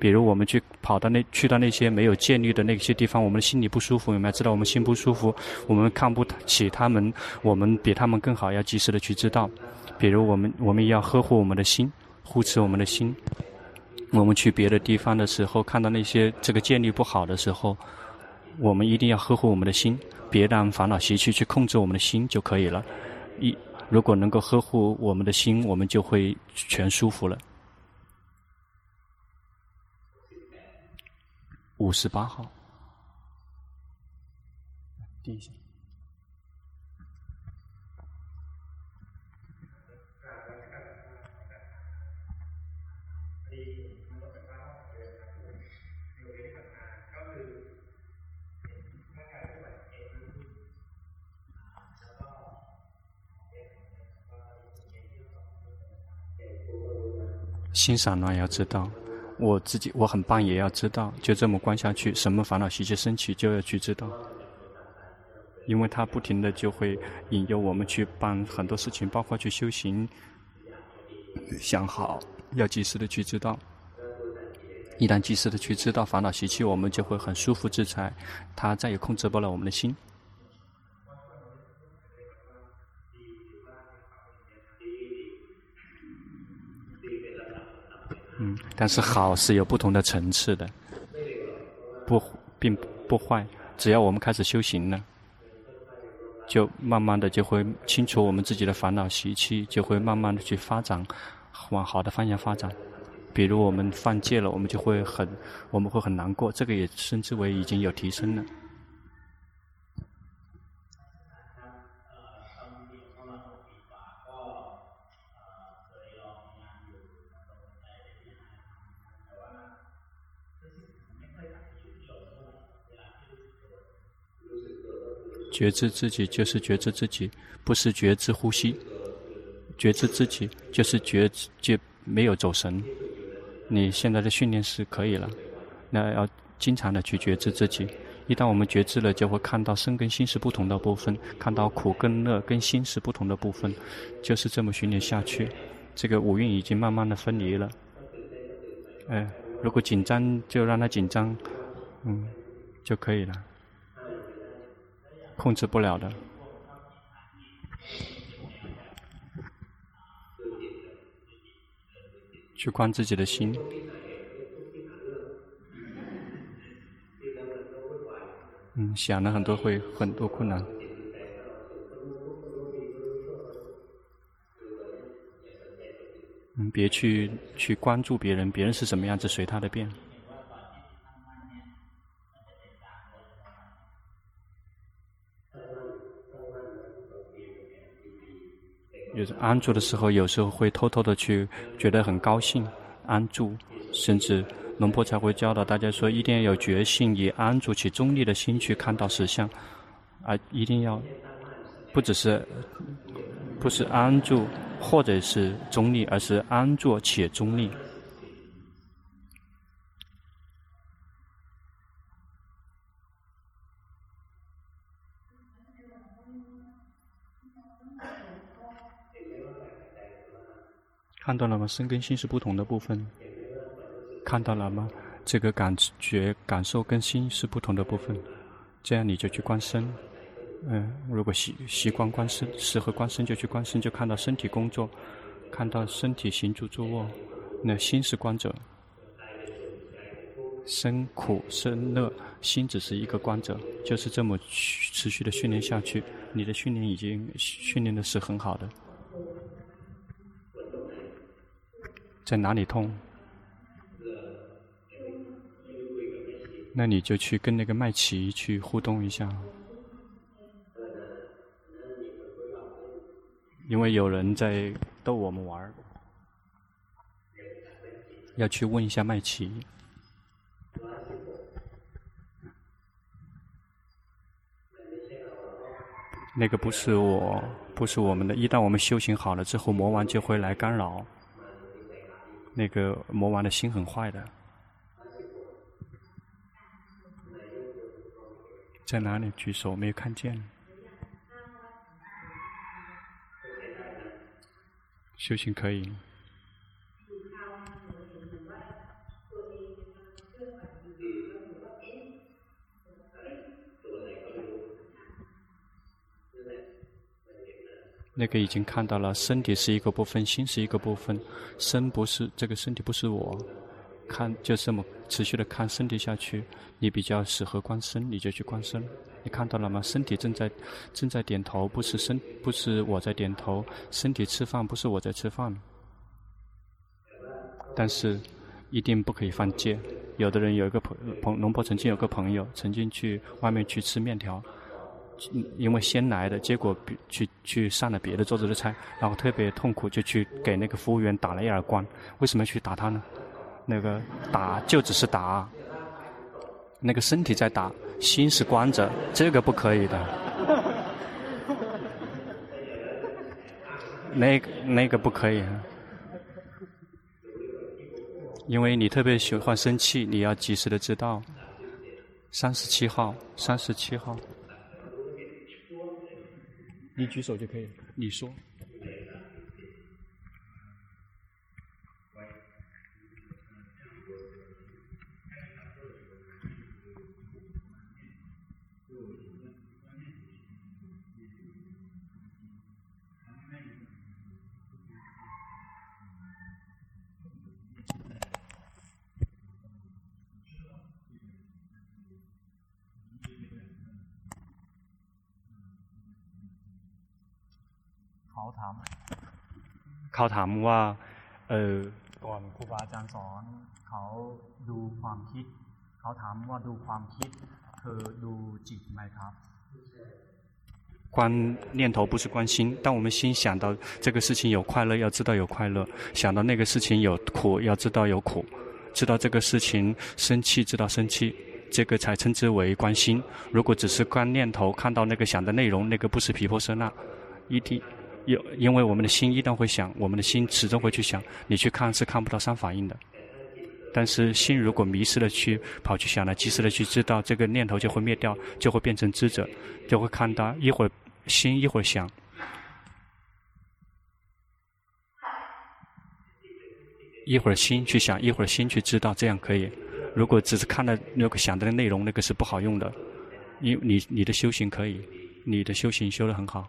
比如我们去跑到那去到那些没有戒律的那些地方，我们心里不舒服，有没有知道我们心不舒服，我们看不起他们，我们比他们更好，要及时的去知道。比如我们我们要呵护我们的心，护持我们的心。我们去别的地方的时候，看到那些这个戒律不好的时候，我们一定要呵护我们的心，别让烦恼习气去控制我们的心就可以了。一如果能够呵护我们的心，我们就会全舒服了。五十八号，第一下。欣赏呢，要知道。我自己我很棒，也要知道，就这么观下去，什么烦恼习气升起，就要去知道，因为它不停的就会引诱我们去办很多事情，包括去修行。想好，要及时的去知道，一旦及时的去知道烦恼习气，我们就会很舒服自在，它再也控制不了我们的心。嗯，但是好是有不同的层次的，不并不坏。只要我们开始修行了，就慢慢的就会清除我们自己的烦恼习气，就会慢慢的去发展，往好的方向发展。比如我们犯戒了，我们就会很，我们会很难过，这个也称之为已经有提升了。觉知自己就是觉知自己，不是觉知呼吸。觉知自己就是觉知，就没有走神。你现在的训练是可以了，那要经常的去觉知自己。一旦我们觉知了，就会看到身跟心是不同的部分，看到苦跟乐跟心是不同的部分，就是这么训练下去。这个五蕴已经慢慢的分离了。哎，如果紧张就让它紧张，嗯，就可以了。控制不了的，去观自己的心。嗯，想了很多会很多困难。嗯，别去去关注别人，别人是什么样子，随他的便。就是安住的时候，有时候会偷偷的去觉得很高兴，安住，甚至龙婆才会教导大家说，一定要有决心，以安住起中立的心去看到实相，啊，一定要不只是不是安住或者是中立，而是安住且中立。看到了吗？身跟心是不同的部分。看到了吗？这个感觉、感受跟心是不同的部分。这样你就去观身。嗯，如果习习惯观身，适合观身就去观身，就看到身体工作，看到身体行住坐卧。那心是观者，身苦身乐，心只是一个观者，就是这么持续的训练下去。你的训练已经训练的是很好的。在哪里痛？那你就去跟那个麦琪去互动一下，因为有人在逗我们玩儿，要去问一下麦琪。那个不是我，不是我们的。一旦我们修行好了之后，魔王就会来干扰。那个魔王的心很坏的，在哪里举手？没有看见。修行可以。那个已经看到了，身体是一个部分，心是一个部分，身不是这个身体不是我，看就这么持续的看身体下去。你比较适合观身，你就去观身。你看到了吗？身体正在正在点头，不是身不是我在点头，身体吃饭不是我在吃饭。但是一定不可以犯戒。有的人有一个朋朋龙婆曾经有个朋友曾经去外面去吃面条。因为先来的，结果去去上了别的桌子的菜，然后特别痛苦，就去给那个服务员打了一耳光。为什么去打他呢？那个打就只是打，那个身体在打，心是关着，这个不可以的。那个那个不可以，因为你特别喜欢生气，你要及时的知道。三十七号，三十七号。你举手就可以了。你说。เขาถามว่าเออก่อนครูบาอาจารย์สอนเขาดูความคิดเขาถามว่าดูความคิดคือดูจิตไหมครับ观念头不是观心，当我们心想到这个事情有快乐，要知道有快乐；想到那个事情有苦，要知道有苦；知道这个事情生气，知道生气，这个才称之为观心。如果只是观念头，看到那个想的内容，那个不是毗婆舍那，一定。 有，因为我们的心一旦会想，我们的心始终会去想。你去看是看不到三法印的，但是心如果迷失了去跑去想了，及时的去知道这个念头就会灭掉，就会变成知者，就会看到一会儿心一会儿想，一会儿心去想，一会儿心去知道，这样可以。如果只是看了那个想的内容，那个是不好用的。你你你的修行可以，你的修行修得很好。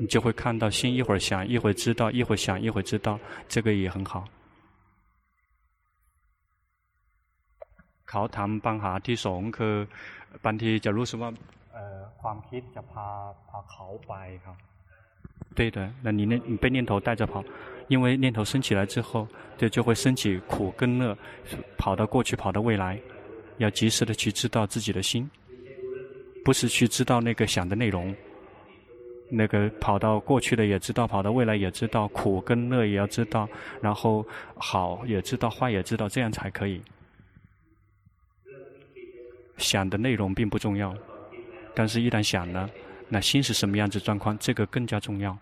你就会看到心一会儿想，一会儿知道，一会儿想，一会儿知道，这个也很好。เขาถามปัญหาที่สองคือบางทีจะรู้สึกว่าความคิดจะพาพาเขาไปครับ。对的，那你那你被念头带着跑，因为念头升起来之后，就就会升起苦跟乐，跑到过去，跑到未来，要及时的去知道自己的心，不是去知道那个想的内容。 那个跑到过去的也知道，跑到未来也知道，苦跟乐也要知道，然后好也知道，坏也知道，这样才可以。想的内容并不重要，但是一旦想了，那心是什么样子状况，这个更加重要。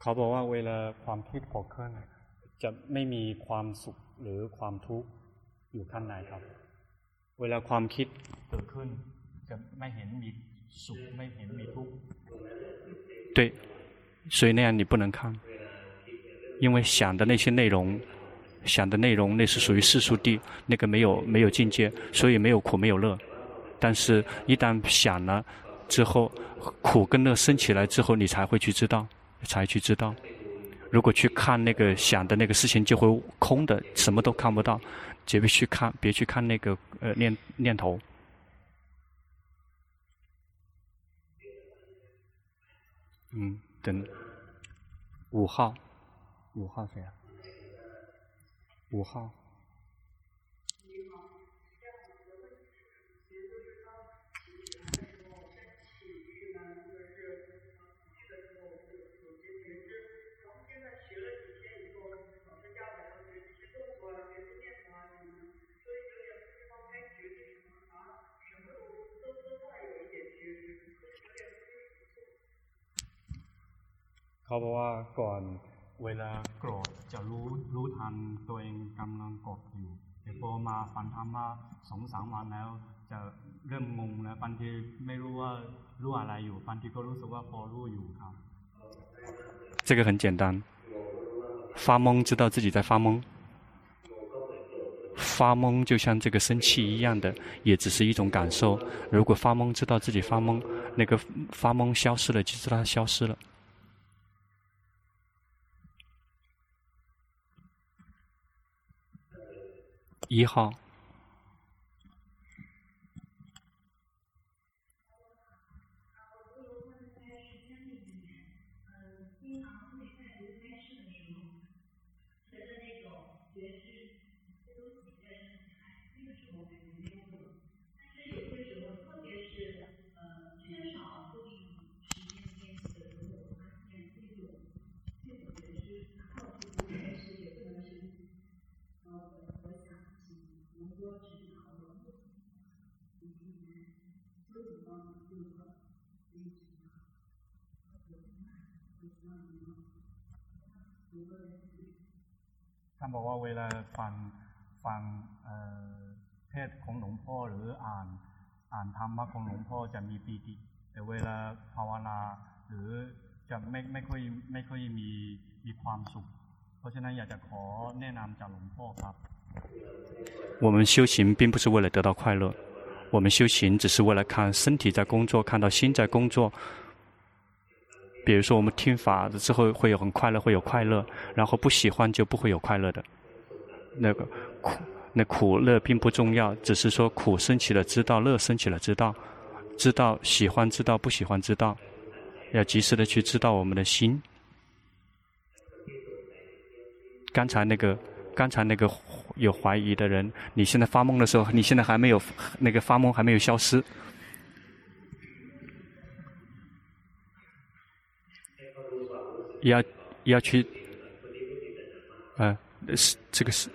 เขาบอกว่าเวลาความคิดผุดขึ้นจะไม่มีความสุขหรือความทุกข์อยู่ข้างในครับ เวลาความคิดเกิดขึ้นจะไม่เห็นมีสุขไม่เห็นมีทุกข์对，所以那样你不能看，因为想的那些内容，想的内容那是属于世俗谛，那个没有没有境界，所以没有苦没有乐。但是，一旦想了之后，苦跟乐升起来之后，你才会去知道。 才去知道，如果去看那个想的那个事情，就会空的，什么都看不到。绝别去看，别去看那个呃念念头。嗯，等五号，五号谁啊？五号。เขาบอกว่าก่อนเวลาโกรธจะรู้รู้ทันตัวเองกำลังโกรธอยู่แต่พอมาฟังธรรมะสองสามวันแล้ว จะเริ่มงงแล้วบางทีไม่รู้ว่ารู้อะไรอยู่บางทีก็รู้สึกว่าพอรู้อยู่ครับ这个很简单，发懵知道自己在发懵，发懵就像这个生气一样的，也只是一种感受。如果发懵知道自己发懵，那个发懵消失了，就知道它消失了。 一号。 ท่านบอกว่าเวลาฟังฟังเทศของหลวงพ่อหรืออ่านอ่านธรรมะของหลวงพ่อจะมีปีติ แต่เวลาภาวนาหรือจะไม่ไม่ค่อยไม่ค่อยมีมีความสุข เพราะฉะนั้นอยากจะขอแนะนำจากหลวงพ่อครับ我们修行并不是为了得到快乐，我们修行只是为了看身体在工作，看到心在工作。 比如说，我们听法之后会有很快乐，会有快乐，然后不喜欢就不会有快乐的。那个苦，那苦乐并不重要，只是说苦升起了知道，乐升起了知道，知道喜欢知道不喜欢知道，要及时的去知道我们的心。刚才那个，刚才那个有怀疑的人，你现在发梦的时候，你现在还没有那个发梦还没有消失。要要去，呃，是这个是，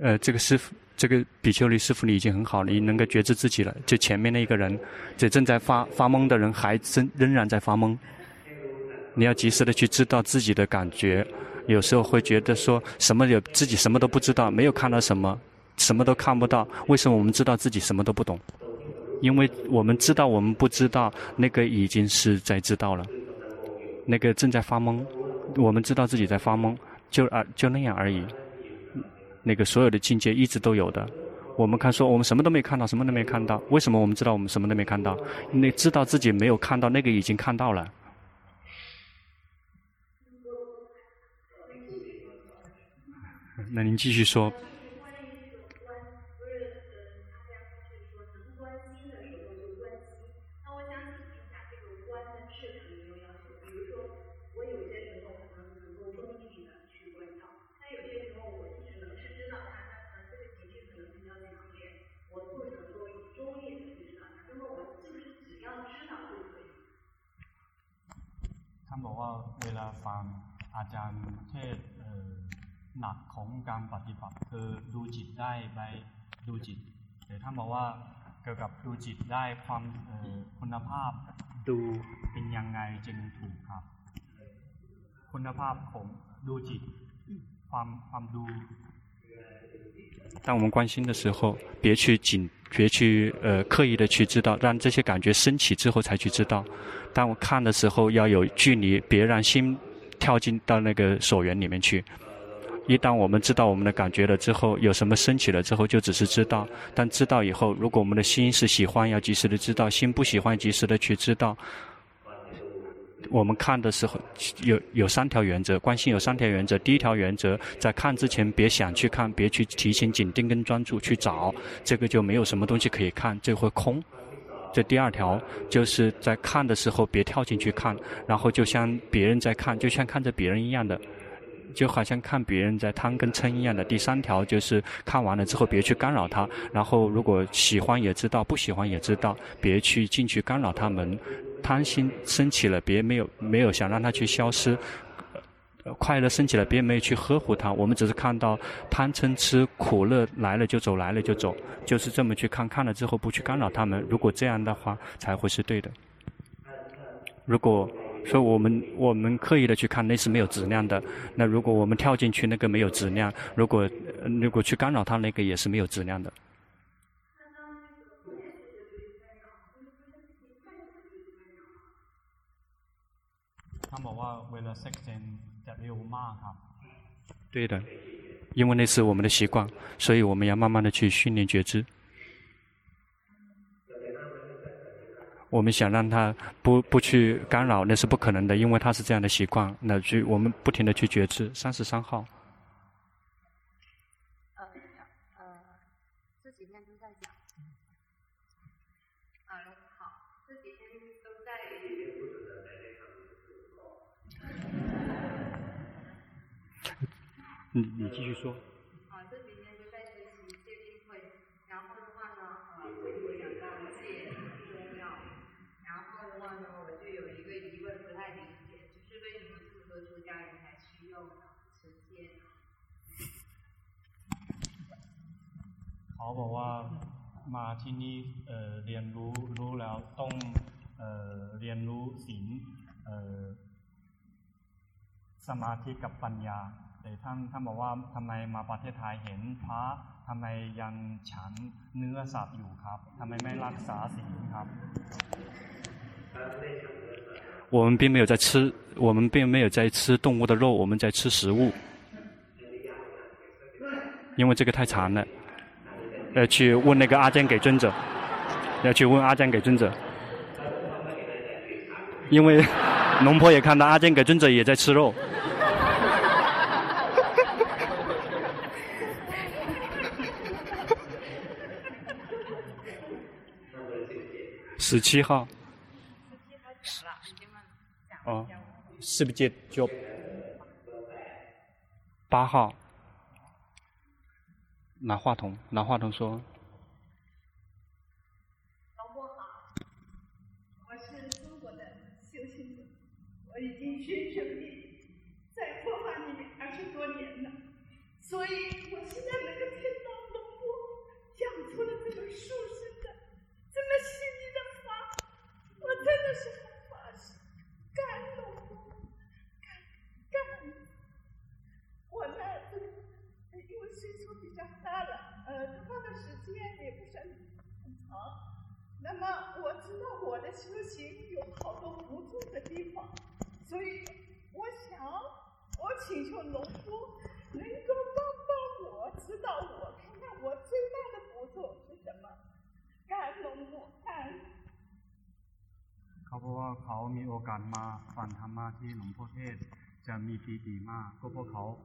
呃，这个师父，这个比丘尼师父，你已经很好了，你能够觉知自己了。就前面那一个人，这正在发发懵的人，还仍仍然在发懵。你要及时的去知道自己的感觉。有时候会觉得说什么有自己什么都不知道，没有看到什么，什么都看不到。为什么我们知道自己什么都不懂？因为我们知道我们不知道，那个已经是在知道了。那个正在发懵，我们知道自己在发懵，就啊就那样而已。那个所有的境界一直都有的。我们看说我们什么都没看到，什么都没看到。为什么我们知道我们什么都没看到？那知道自己没有看到，那个已经看到了。那您继续说。 บอกว่าเวลาฟังอาจารย์เทศหนักของการปฏิบัติคือดูจิตได้ไปดูจิตแต่ท่านบอกว่าเกี่ยวกับดูจิตได้ความคุณภาพดูเป็นยังไงจึงถูกครับ คุณภาพของดูจิต ความความดู 当我们关心的时候，别去紧，别去呃刻意的去知道，让这些感觉升起之后才去知道。当我看的时候，要有距离，别让心跳进到那个所缘里面去。一旦我们知道我们的感觉了之后，有什么升起了之后，就只是知道。但知道以后，如果我们的心是喜欢，要及时的知道；心不喜欢，及时的去知道。我们看的时候，有有三条原则，观心有三条原则。第一条原则，在看之前别想去看，别去提醒紧盯跟专注去找，这个就没有什么东西可以看，这会空。这第二条，就是在看的时候别跳进去看，然后就像别人在看，就像看着别人一样的。就好像看别人在贪跟嗔一样的。第三条就是看完了之后别去干扰他，然后如果喜欢也知道，不喜欢也知道，别去进去干扰他们。贪心升起了，别没有没有想让他去消失；快乐升起了，别没有去呵护他。我们只是看到贪嗔痴苦乐来了就走，来了就走，就是这么去看，看了之后不去干扰他们。如果这样的话，才会是对的。如果说我们我们刻意的去看那是没有质量的。那如果我们跳进去，那个没有质量；如果如果去干扰它，那个也是没有质量的。们话为了实践这六码哈。对的，因为那是我们的习惯，所以我们要慢慢的去训练觉知。我们想让他不不去干扰，那是不可能的，因为他是这样的习惯。那去我们不停的去觉知。三十三号。你你继续说。เขาบอกว่ามาที่นี่เเรียนรู้รู้แล้วต้องเอเรียนรู้ศีล สมาธิกับปัญญา แต่ท่านท่านบอกว่าทำไมมาประเทศไทยเห็นพระทำไมยังฉันเนื้อสัตว์อยู่ครับทำไมไม่รักษาศีลครับ我们并没有在吃，我们并没有在吃动物的肉，我们在吃食物，因为这个太长了。要去问那个阿姜给尊者，要去问阿姜给尊者，因为 龙婆也看到阿健给尊者也在吃肉。十七号。哦，是不是就八号？拿话筒，拿话筒说。老婆好，我是中国的修行者，我已经全生命在佛法里面二十多年了，所以我现在能够听到龙婆讲出了这个殊胜的、这么细腻的话，我真的是很发心，感恩龙婆，感感。我呢，因为岁数比较大了，呃，花的时间也不是很长。那么我知道我的修行有好多不足的地方，所以我想，我请求农夫能我，指导我，看看我最大的不足是什么。感恩龙婆，感恩。เขาบอกว่าเขามีโอกาสมาฟังธรรมะที่หลวงพ่อเทศจะมีปีติมากก็เพราะเขา要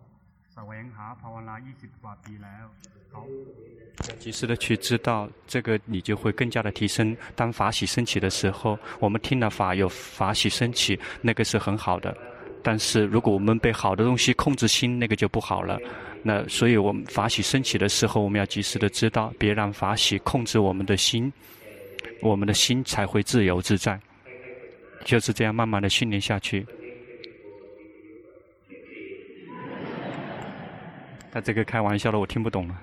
及时的去知道这个，你就会更加的提升。当法喜升起的时候，我们听了法有法喜升起，那个是很好的。但是如果我们被好的东西控制心，那个就不好了。 那所以我们法喜升起的时候，我们要及时的知道，别让法喜控制我们的心，我们的心才会自由自在。就是这样慢慢的训练下去。他这个开玩笑的，我听不懂了。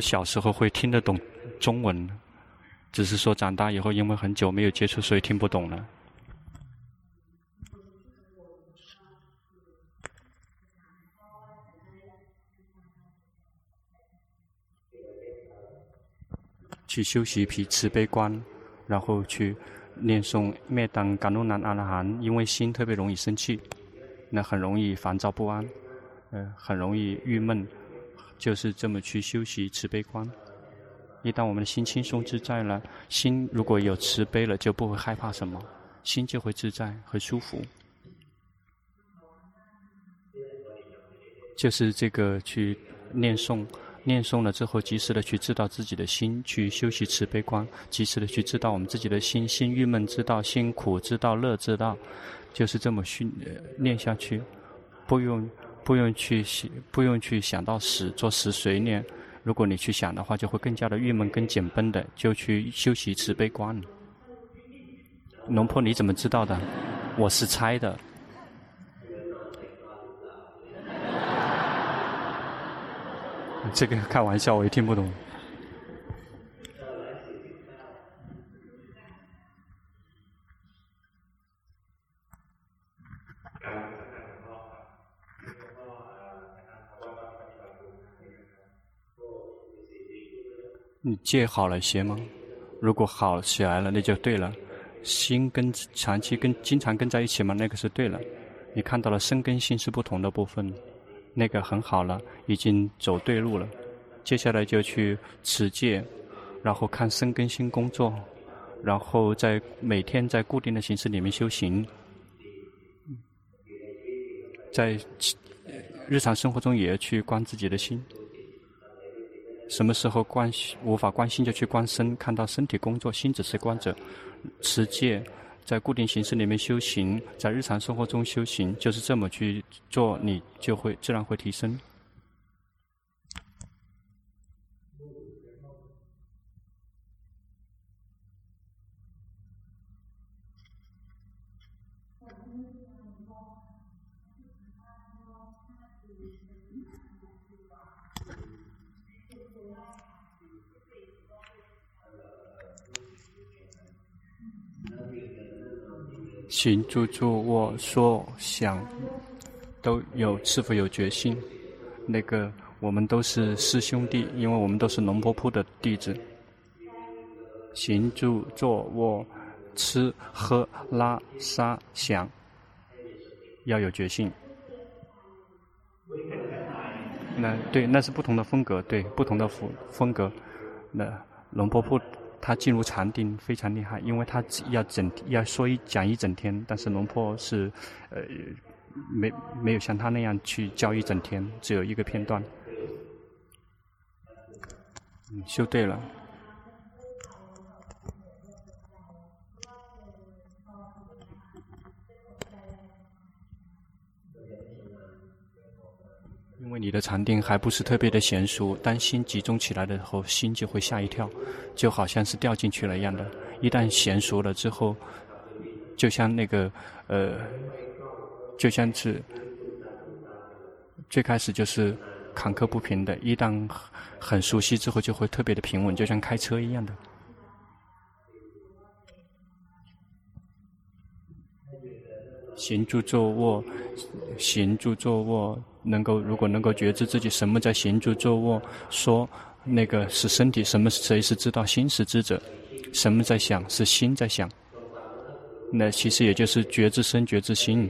小时候会听得懂中文，只是说长大以后因为很久没有接触，所以听不懂了。去修习皮慈悲观，然后去念诵灭灯甘露南阿罗汉，因为心特别容易生气，那很容易烦躁不安，呃，很容易郁闷，就是这么去修习慈悲观。一旦我们的心轻松自在了，心如果有慈悲了，就不会害怕什么，心就会自在和舒服。就是这个去念诵。念诵了之后，及时的去知道自己的心，去修习慈悲观；及时的去知道我们自己的心，心郁闷知道，心苦知道，乐知道，就是这么训念下去，不用不用去想，不用去想到死，做死随念，如果你去想的话，就会更加的郁闷、跟紧绷的，就去修习慈悲观。龙婆，你怎么知道的？我是猜的。这个开玩笑，我也听不懂。你戒好了些吗？如果好起来了，那就对了。心跟长期跟经常跟在一起吗？那个是对了。你看到了身跟心是不同的部分，那个很好了，已经走对路了。接下来就去持戒，然后看身跟心工作，然后在每天在固定的形式里面修行，在日常生活中也要去观自己的心。什么时候关心无法关心，就去观身，看到身体工作，心只是观者。持戒，在固定形式里面修行，在日常生活中修行，就是这么去做，你就会自然会提升。行住坐卧说想都有是否有决心？那个我们都是师兄弟，因为我们都是龙婆铺的弟子。行住坐卧吃喝拉撒想要有决心。那对，那是不同的风格，对，不同的风风格。那龙婆铺。他进入禅定非常厉害，因为他要整要说一讲一整天，但是龙婆是，呃，没没有像他那样去教一整天，只有一个片段。嗯，修对了。因为你的禅定还不是特别的娴熟，当心集中起来的时候，心就会吓一跳，就好像是掉进去了一样的。一旦娴熟了之后，就像那个呃，就像是最开始就是坎坷不平的，一旦很熟悉之后，就会特别的平稳，就像开车一样的。行住坐卧，行住坐卧。能够，如果能够觉知自己什么在行住坐卧，说那个是身体，什么谁是知道心是知者，什么在想是心在想，那其实也就是觉知身觉知心，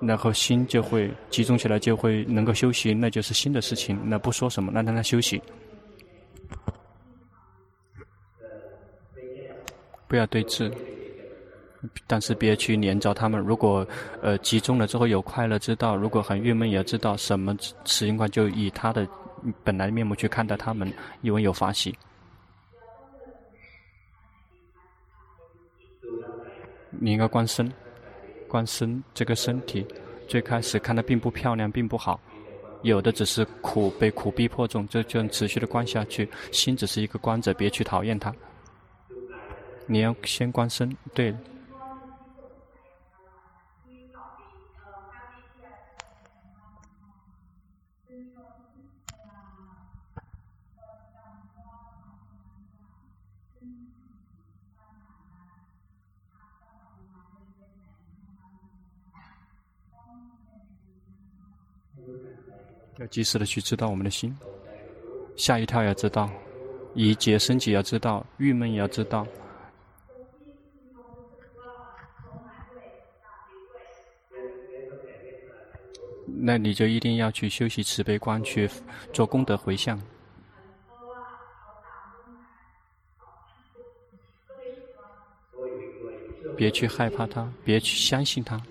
然后心就会集中起来，就会能够休息，那就是心的事情。那不说什么，那让他休息，不要对峙。但是别去黏着他们。如果呃集中了之后有快乐知道，如果很郁闷也知道，什么情况就以他的本来面目去看待他们，因为有法喜。你应该观身，观身这个身体，最开始看的并不漂亮，并不好，有的只是苦，被苦逼迫中，就这样持续的观下去。心只是一个观者，别去讨厌它。你要先观身，对。要及时的去知道我们的心，吓一跳要知道，一劫升起要知道，郁闷也要知道。那你就一定要去修习慈悲观，去做功德回向。别去害怕他，别去相信他。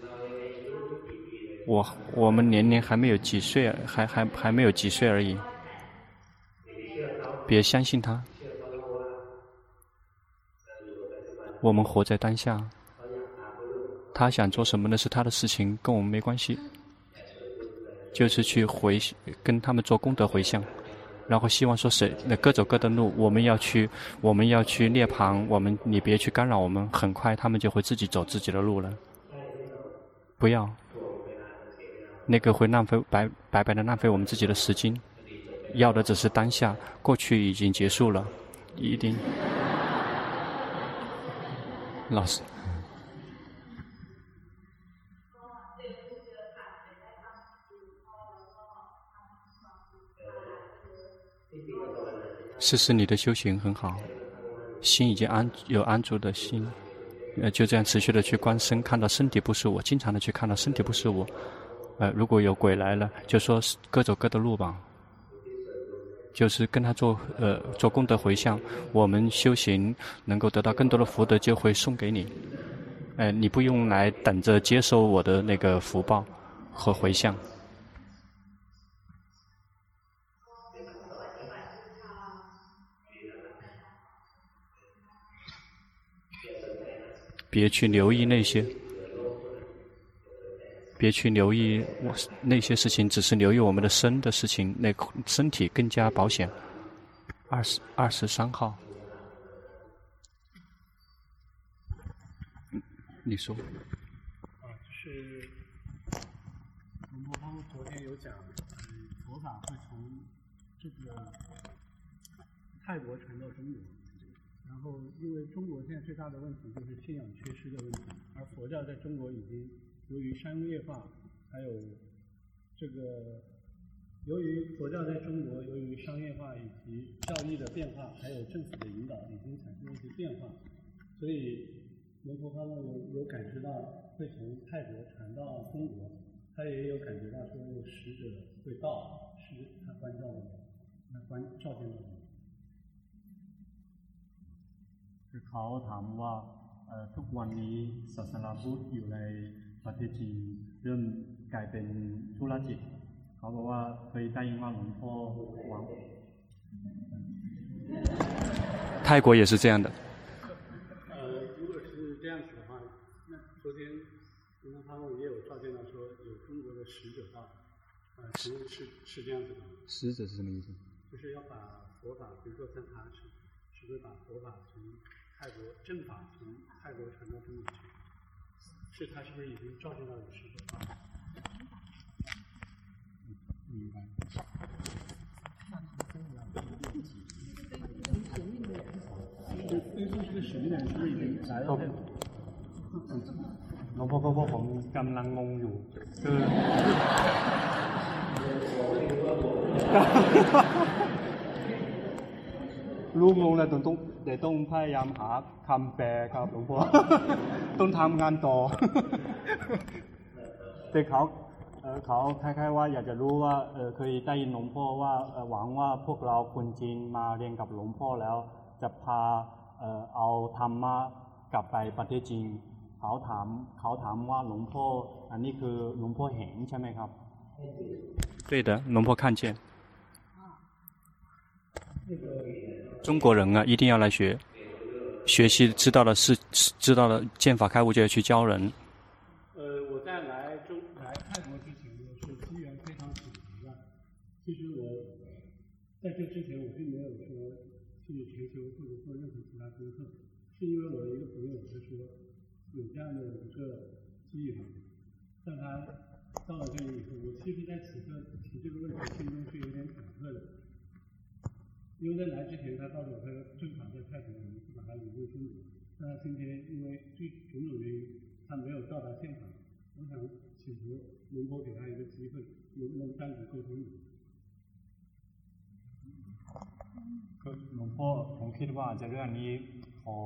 我我们年龄还没有几岁，还还还没有几岁而已。别相信他。我们活在当下。他想做什么那是他的事情，跟我们没关系。就是去回跟他们做功德回向，然后希望说谁那各走各的路，我们要去，我们要去涅槃，我们你别去干扰我们，很快他们就会自己走自己的路了。不要，那个会浪费白白白的浪费我们自己的时间，要的只是当下，过去已经结束了，一定。老师。是是，你的修行很好，心已经安有安住的心，呃，就这样持续的去观身，看到身体不是我，经常的去看到身体不是我，呃，如果有鬼来了，就说是各走各的路吧，就是跟他做呃做功德回向，我们修行能够得到更多的福德，就会送给你，呃，你不用来等着接收我的那个福报和回向。别去留意那些，别去留意我那些事情，只是留意我们的身的事情，那身体更加保险。二十二十三号，你说。啊，就是龙波他们昨天有讲，嗯，佛法会从这个泰国传到中国。然后，因为中国现在最大的问题就是信仰缺失的问题，而佛教在中国已经由于商业化，还有这个由于佛教在中国由于商业化以及教义的变化，还有政府的引导，已经产生了一些变化，所以龙婆他们有有感知到会从泰国传到中国，他也有感觉到说有使者会到，是他关照的，那关照见的。คือเขาถามว่าทุกวันนี้ศาสนาพุทธอยู่ใน ประเทศจีนเริ่มกลายเป็นธุรกิจเขาบอกว่าเคยได้ยินว่าหลวงพ่อหวัง泰国也是这样的。呃，如果是这样子的话，那昨天龙波他们也有照见到说有中国的使者到，呃，其实是是这样子的。使者是什么意思？就是要把佛法，比如说像他是，是不是把佛法从泰国正法从泰国传到中国去， 是他是不是已经照见到有使者啊？明白。对，对，这个使命是不是已经来了？หลวงพ่อก็ผมกำลังงงอยู่คือ ลูกงงเลยตรงตรงเดี๋ยวต้องพยายามหาคำแปลครับหลวงพ่อต้องทำงานต่อแต่เขาเออเขาคล้ายๆว่าอยากจะรู้ว่าเออเคยได้ยินหลวงพ่อว่าหวังว่าพวกเราคนจีนมาเรียนกับหลวงพ่อแล้ว จะพาเออเอาธรรมะกลับไปประเทศจีนเขาถามเขาถามว่าหลวงพ่ออันนี้คือหลวงพ่อเห็นใช่ไหมครับ对的หลวงพ่อ看见 中国人啊，一定要来学，学习知道了是知道了剑法开悟，就要去教人。呃，我在来中来泰国之前呢，是机缘非常巧合的。其实我在这之前，我并没有说去学修或者做任何其他功课，是因为我的一个朋友他说有这样的一个机缘，但他到了这里以后，我其实在此刻提这个问题，心中是有点。因为在来之前，他告诉我，他说正法在泰国，我们是把他领入中国。但他今天因为这种种原因，他没有到达现场。我想请求龙波给他一个机会，能不能单独沟通？คือหลวงพ่อผมคิดว่าจะเรื่องนี้ขอ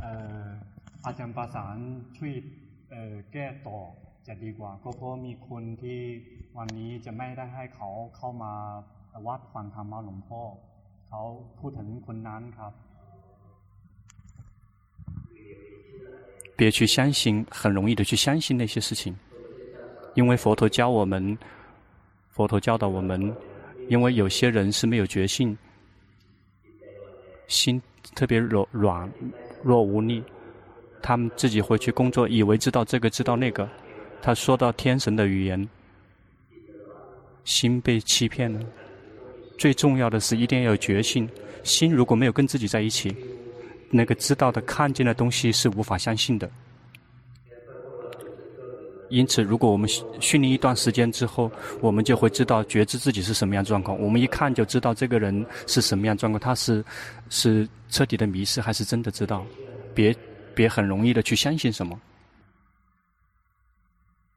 เอ่ออาจารย์ประสานช่วยเอ่อแก้ต่อจะดีกว่า ก็เพราะมีคนที่วันนี้จะไม่ได้ให้เขาเข้ามาวัดฟังธรรมะหลวงพ่อ เขาพูดถึงคนนั้นครับ别去相信，很容易的去相信那些事情，因为佛陀教我们，佛陀教导我们，因为有些人是没有觉性，心特别柔软弱无力，他们自己会去工作，以为知道这个知道那个，他说到天神的语言，心被欺骗了。 最重要的是一定要有决心。心如果没有跟自己在一起，那个知道的、看见的东西是无法相信的。因此，如果我们训练一段时间之后，我们就会知道觉知自己是什么样状况。我们一看就知道这个人是什么样状况，他是是彻底的迷失，还是真的知道？别别很容易的去相信什么。